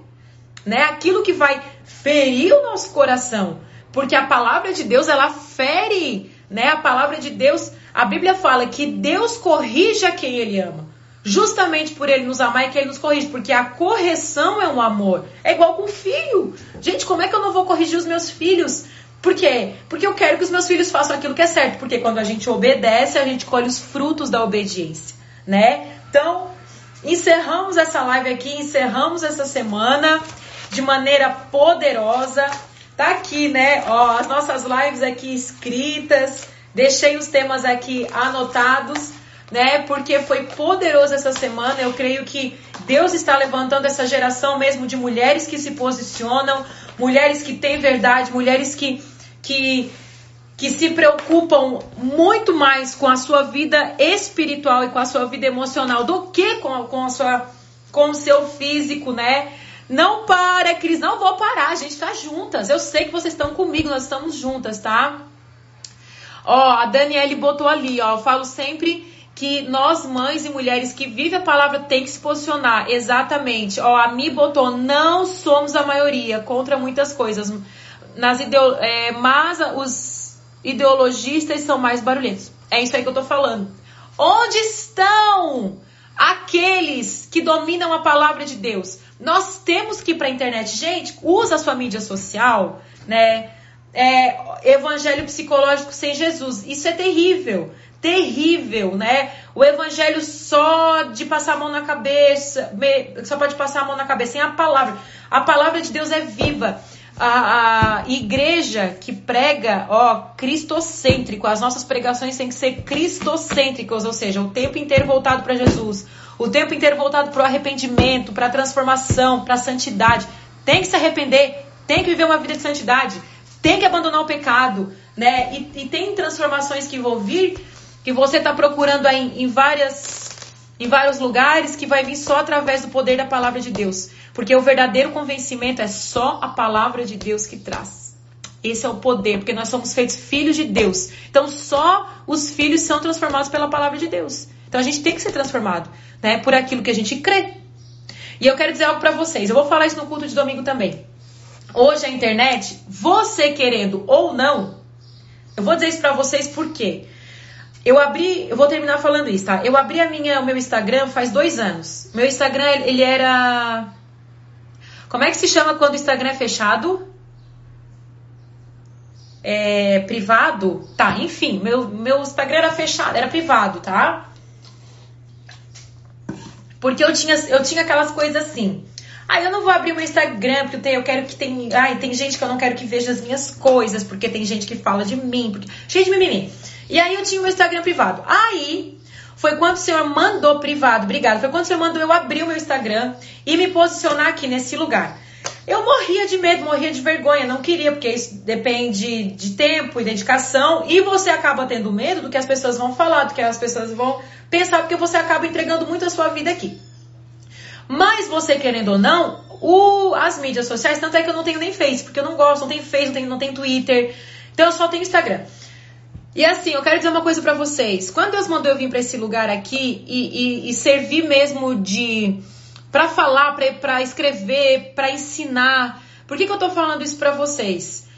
Speaker 1: né? Aquilo que vai ferir o nosso coração, porque a palavra de Deus ela fere, né? A palavra de Deus, a Bíblia fala que Deus corrige a quem ele ama. Justamente por ele nos amar e que ele nos corrige, porque a correção é um amor. É igual com o filho. Gente, como é que eu não vou corrigir os meus filhos? Por quê? Porque eu quero que os meus filhos façam aquilo que é certo. Porque quando a gente obedece, a gente colhe os frutos da obediência, né? Então, encerramos essa live aqui, encerramos essa semana de maneira poderosa. Tá aqui, né? Ó, as nossas lives aqui escritas. Deixei os temas aqui anotados né? Porque foi poderoso essa semana. Eu creio que Deus está levantando essa geração mesmo de mulheres que se posicionam, mulheres que têm verdade, mulheres que que que se preocupam muito mais com a sua vida espiritual e com a sua vida emocional do que com, com a sua com o seu físico, né? Não para, Cris, não vou parar, a gente tá juntas. Eu sei que vocês estão comigo, nós estamos juntas, tá? Ó, a Daniele botou ali, ó, eu falo sempre que nós, mães e mulheres que vivem a palavra, tem que se posicionar. Exatamente. Ó, a Mi botou, não somos a maioria contra muitas coisas. Nas ideo é, mas os ideologistas são mais barulhentos. É isso aí que eu tô falando. Onde estão aqueles que dominam a palavra de Deus? Nós temos que ir para a internet. Gente, usa a sua mídia social, né? É, evangelho psicológico sem Jesus. Isso é terrível terrível, né? O evangelho só de passar a mão na cabeça, só pode passar a mão na cabeça sem a palavra. A palavra de Deus é viva. A, a igreja que prega, ó, cristocêntrico, as nossas pregações têm que ser cristocêntricas, ou seja, o tempo inteiro voltado para Jesus, o tempo inteiro voltado para o arrependimento, para a transformação, para a santidade. Tem que se arrepender, tem que viver uma vida de santidade, tem que abandonar o pecado, né? E, e tem transformações que vão vir que você está procurando aí em, várias, em vários lugares, que vai vir só através do poder da palavra de Deus. Porque o verdadeiro convencimento é só a palavra de Deus que traz. Esse é o poder, porque nós somos feitos filhos de Deus. Então só os filhos são transformados pela palavra de Deus. Então a gente tem que ser transformado, né, por aquilo que a gente crê. E eu quero dizer algo para vocês. Eu vou falar isso no culto de domingo também. Hoje a internet, você querendo ou não, eu vou dizer isso para vocês por quê? Eu abri, eu vou terminar falando isso, tá? Eu abri a minha, o meu Instagram faz dois anos. Meu Instagram, ele era. Como é que se chama quando o Instagram é fechado? É, privado? Tá, enfim, meu, meu Instagram era fechado, era privado, tá? Porque eu tinha, eu tinha aquelas coisas assim. Ah, eu não vou abrir meu Instagram porque eu, tenho, eu quero que tem. Ai, tem gente que eu não quero que veja as minhas coisas, porque tem gente que fala de mim. Porque... Cheio de mimimi. E aí eu tinha o meu Instagram privado. Aí foi quando o senhor mandou privado, obrigado. Foi quando o senhor mandou eu abrir o meu Instagram e me posicionar aqui nesse lugar. Eu morria de medo, morria de vergonha, não queria, porque isso depende de tempo e dedicação, e você acaba tendo medo do que as pessoas vão falar, do que as pessoas vão pensar, porque você acaba entregando muito a sua vida aqui. Mas você querendo ou não, o, as mídias sociais, tanto é que eu não tenho nem Face, porque eu não gosto, não tenho Face, não tenho, não Twitter, então eu só tenho Instagram. E assim, eu quero dizer uma coisa para vocês. Quando Deus mandou eu vir para esse lugar aqui e, e, e servir mesmo de para falar, para escrever, para ensinar, por que, que eu tô falando isso para vocês?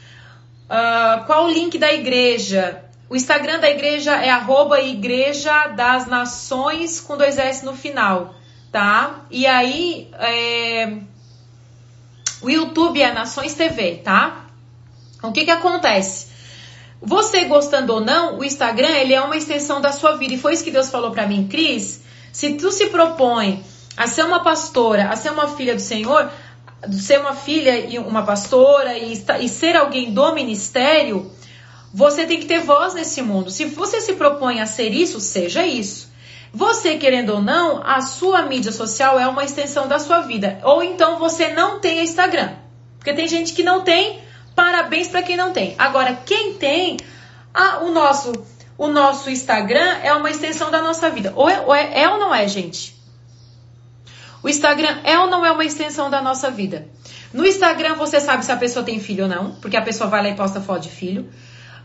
Speaker 1: Uh, qual o link da igreja? O Instagram da igreja é arroba Igreja das Nações com dois S no final, tá? E aí, é... o YouTube é Nações TV, tá? O que que acontece? Você gostando ou não, o Instagram ele é uma extensão da sua vida. E foi isso que Deus falou para mim, Cris. Se tu se propõe a ser uma pastora, a ser uma filha do Senhor, ser uma filha e uma pastora e, e ser alguém do ministério, você tem que ter voz nesse mundo. Se você se propõe a ser isso, seja isso. Você querendo ou não, a sua mídia social é uma extensão da sua vida. Ou então você não tem Instagram. Porque tem gente que não tem Parabéns para quem não tem. Agora, quem tem, ah, o nosso o nosso Instagram é uma extensão da nossa vida. Ou é, ou é, é ou não é, gente? O Instagram é ou não é uma extensão da nossa vida? No Instagram você sabe se a pessoa tem filho ou não, porque a pessoa vai lá e posta foto de filho.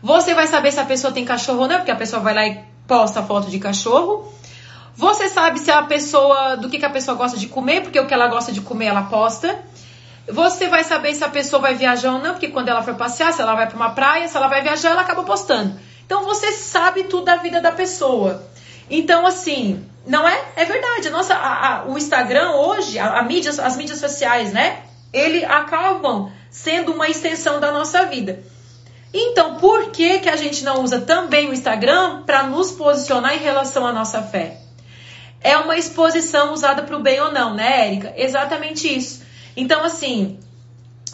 Speaker 1: Você vai saber se a pessoa tem cachorro ou não, porque a pessoa vai lá e posta foto de cachorro. Você sabe se a pessoa, do que, que a pessoa gosta de comer, porque o que ela gosta de comer ela posta. Você vai saber se a pessoa vai viajar ou não, porque quando ela for passear, se ela vai para uma praia, se ela vai viajar, ela acaba postando. Então você sabe tudo da vida da pessoa. Então, assim, não é? É verdade. Nossa, a, a, o Instagram hoje, a, a mídias, as mídias sociais, né? Ele acabam sendo uma extensão da nossa vida. Então, por que, que a gente não usa também o Instagram para nos posicionar em relação à nossa fé? É uma exposição usada para o bem ou não, né, Érica? Exatamente isso. Então, assim,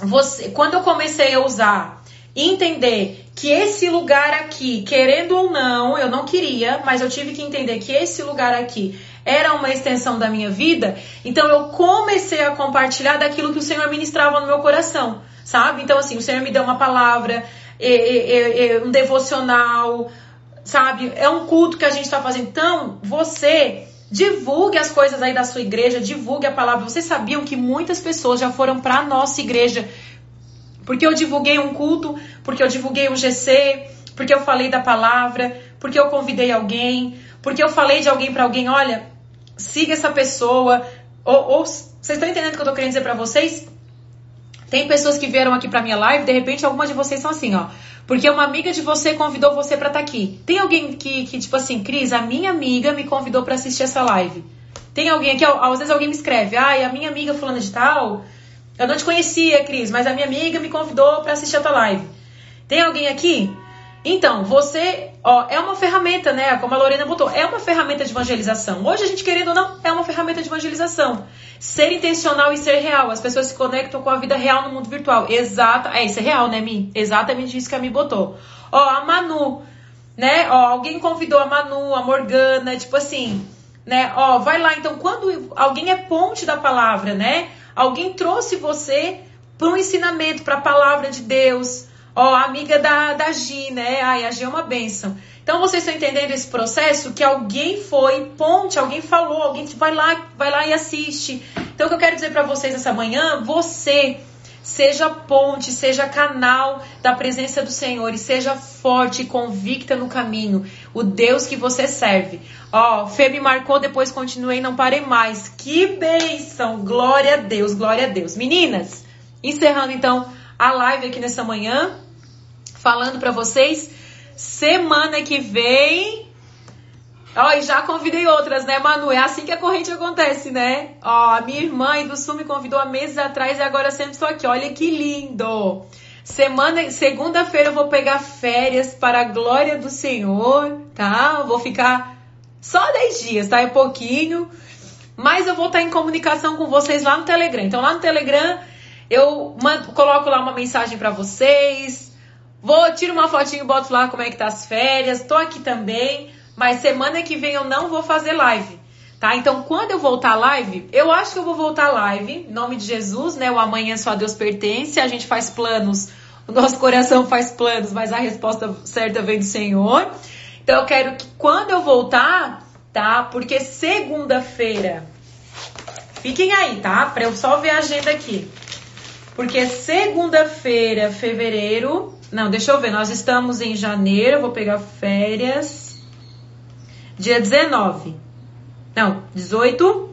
Speaker 1: você, quando eu comecei a usar entender que esse lugar aqui, querendo ou não, eu não queria, mas eu tive que entender que esse lugar aqui era uma extensão da minha vida, então eu comecei a compartilhar daquilo que o Senhor ministrava no meu coração, sabe? Então, assim, o Senhor me deu uma palavra, um devocional, sabe? É um culto que a gente está fazendo. Então, você divulgue as coisas aí da sua igreja, divulgue a palavra. Vocês sabiam que muitas pessoas já foram para nossa igreja porque eu divulguei um culto, porque eu divulguei um GC, porque eu falei da palavra, porque eu convidei alguém, porque eu falei de alguém para alguém, olha, siga essa pessoa. Ou, ou vocês estão entendendo o que eu tô querendo dizer para vocês? Tem pessoas que vieram aqui pra minha live, de repente algumas de vocês são assim, ó. Porque uma amiga de você convidou você para estar tá aqui. Tem alguém que, que, tipo assim, Cris, a minha amiga me convidou para assistir essa live. Tem alguém aqui, às vezes alguém me escreve, ai, a minha amiga fulana de tal, eu não te conhecia, Cris, mas a minha amiga me convidou para assistir a tua live. Tem alguém aqui? Então, você, ó, é uma ferramenta, né? Como a Lorena botou, é uma ferramenta de evangelização. Hoje a gente, querendo ou não, é uma ferramenta de evangelização. Ser intencional e ser real. As pessoas se conectam com a vida real no mundo virtual. Exata. É, isso é real, né, Mi? Exatamente isso que a Mi botou. Ó, a Manu, né? Ó, alguém convidou a Manu, a Morgana, tipo assim, né? Ó, vai lá. Então, quando alguém é ponte da palavra, né? Alguém trouxe você para um ensinamento, para a palavra de Deus Ó, amiga da, da Gi, né? Ai, a Gi é uma benção. Então vocês estão entendendo esse processo que alguém foi ponte, alguém falou, alguém vai lá, vai lá e assiste. Então o que eu quero dizer para vocês essa manhã, você seja ponte, seja canal da presença do Senhor e seja forte e convicta no caminho, o Deus que você serve. Ó, Fê me marcou, depois continuei, não parei mais. Que bênção! Glória a Deus, glória a Deus. Meninas, encerrando então a live aqui nessa manhã, falando para vocês. Semana que vem. Ó, e já convidei outras, né, Manu? É assim que a corrente acontece, né? Ó, a minha irmã do Sul me convidou há meses atrás e agora sempre estou aqui. Olha que lindo! Semana, segunda-feira eu vou pegar férias para a glória do Senhor, tá? Vou ficar só 10 dias, tá? É pouquinho. Mas eu vou estar em comunicação com vocês lá no Telegram. Então lá no Telegram eu mando, coloco lá uma mensagem para vocês. Vou, tiro uma fotinho e boto lá como é que tá as férias. Tô aqui também, mas semana que vem eu não vou fazer live. Tá? Então, quando eu voltar live, eu acho que eu vou voltar live, em nome de Jesus, né? O amanhã só a Deus pertence, a gente faz planos, o nosso coração faz planos, mas a resposta certa vem do Senhor. Então, eu quero que quando eu voltar, tá? Porque segunda-feira, fiquem aí, tá? Para eu só ver a agenda aqui. Porque segunda-feira, fevereiro. Não, deixa eu ver. Nós estamos em janeiro. Vou pegar férias. Dia 19. Não, 18.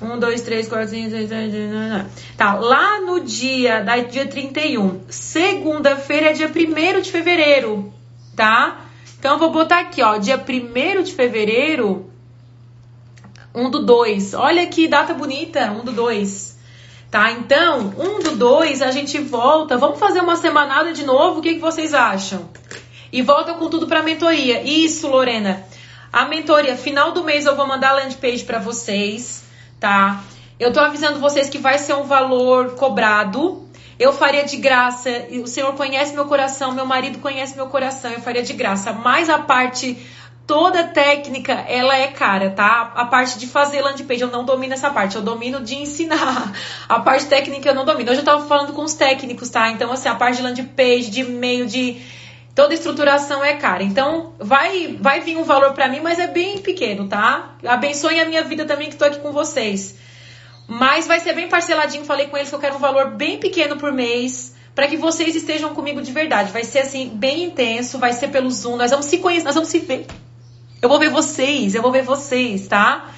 Speaker 1: 1, 2, 3, 4, 5, 6, 7, 8, Tá, lá no dia, da, dia 31. Segunda-feira é dia 1 de fevereiro. Tá? Então eu vou botar aqui, ó. Dia 1 de fevereiro. 1 do 2. Olha que data bonita. 1 do 2. Tá? Então, um do dois, a gente volta. Vamos fazer uma semanada de novo? O que, que vocês acham? E volta com tudo para a mentoria. Isso, Lorena. A mentoria, final do mês eu vou mandar a landing page para vocês, tá? Eu tô avisando vocês que vai ser um valor cobrado. Eu faria de graça. O Senhor conhece meu coração, meu marido conhece meu coração. Eu faria de graça. Mas a parte toda técnica, ela é cara, tá? A parte de fazer landing page, eu não domino essa parte, eu domino de ensinar. A parte técnica eu não domino. Hoje eu tava falando com os técnicos, tá? Então, assim, a parte de landing page, de e-mail, de toda estruturação é cara. Então, vai vai vir um valor para mim, mas é bem pequeno, tá? Abençoe a minha vida também que tô aqui com vocês. Mas vai ser bem parceladinho, falei com eles que eu quero um valor bem pequeno por mês para que vocês estejam comigo de verdade. Vai ser assim bem intenso, vai ser pelo Zoom, nós vamos se conhecer, nós vamos se ver. Eu vou ver vocês, eu vou ver vocês, tá?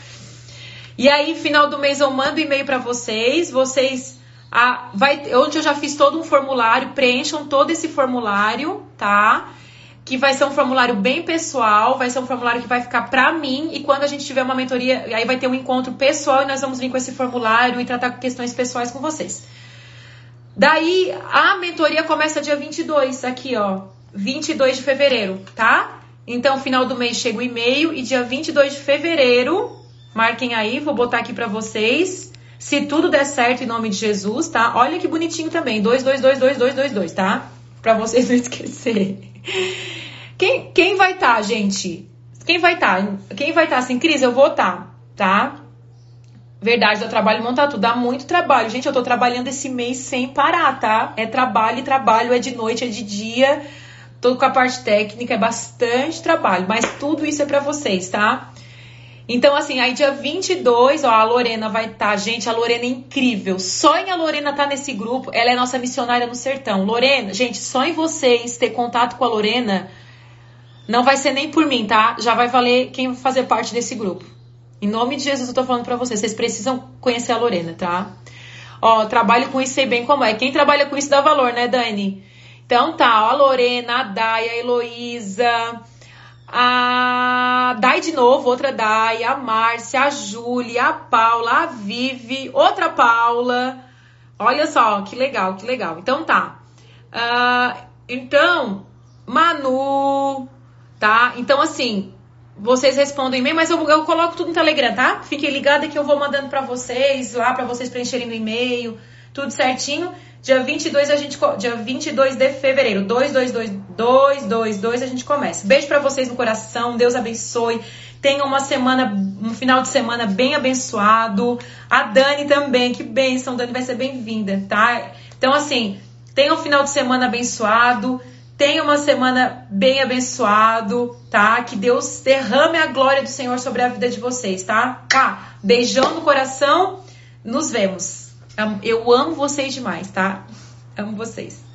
Speaker 1: E aí, final do mês, eu mando e-mail para vocês. Vocês. Ah, vai, onde eu já fiz todo um formulário, preencham todo esse formulário, tá? que vai ser um formulário bem pessoal, vai ser um formulário que vai ficar pra mim e quando a gente tiver uma mentoria, aí vai ter um encontro pessoal e nós vamos vir com esse formulário e tratar questões pessoais com vocês. Daí a mentoria começa dia 22, aqui ó, 22 de fevereiro, tá? Então final do mês chega o e-mail e dia 22 de fevereiro, marquem aí, vou botar aqui para vocês. Se tudo der certo em nome de Jesus, tá? Olha que bonitinho também, 22222222, tá? Para vocês não esquecerem. Quem, quem vai estar, tá, gente? Quem vai estar? Tá? Quem vai estar tá, assim, Cris? Eu vou estar, tá? tá? Verdade, eu trabalho montar tudo. Dá muito trabalho. Gente, eu tô trabalhando esse mês sem parar, tá? É trabalho e trabalho, é de noite, é de dia. Tô com a parte técnica, é bastante trabalho. Mas tudo isso é para vocês, tá? Então, assim, aí dia 22, ó, a Lorena vai estar. Tá, gente, a Lorena é incrível. Só em a Lorena tá nesse grupo. Ela é nossa missionária no sertão. Lorena, gente, só em vocês ter contato com a Lorena não vai ser nem por mim, tá? Já vai valer quem fazer parte desse grupo. Em nome de Jesus eu tô falando pra vocês. Vocês precisam conhecer a Lorena, tá? Ó, trabalho com isso, sei bem como é. Quem trabalha com isso dá valor, né, Dani? Então tá, ó, a Lorena, a Dai, a Heloísa, a Dai de novo, outra Dai, a Márcia, a Júlia, a Paula, a Vivi, outra Paula. Olha só, que legal, que legal. Então tá. Uh, então, Manu, tá? Então, assim, vocês respondem e-mail, mas eu, eu coloco tudo no Telegram, tá? Fiquem ligados que eu vou mandando para vocês, lá para vocês preencherem no e-mail, tudo certinho. Dia 22 a gente dia 22 de fevereiro, 222222 a gente começa. Beijo para vocês no coração, Deus abençoe. Tenham uma semana, um final de semana bem abençoado. A Dani também, que bênção, Dani vai ser bem-vinda, tá? Então assim, tenham um final de semana abençoado. Tenha uma semana bem abençoado, tá? Que Deus derrame a glória do Senhor sobre a vida de vocês, tá? Tá? Beijão no coração. Nos vemos. Eu amo vocês demais, tá? Amo vocês.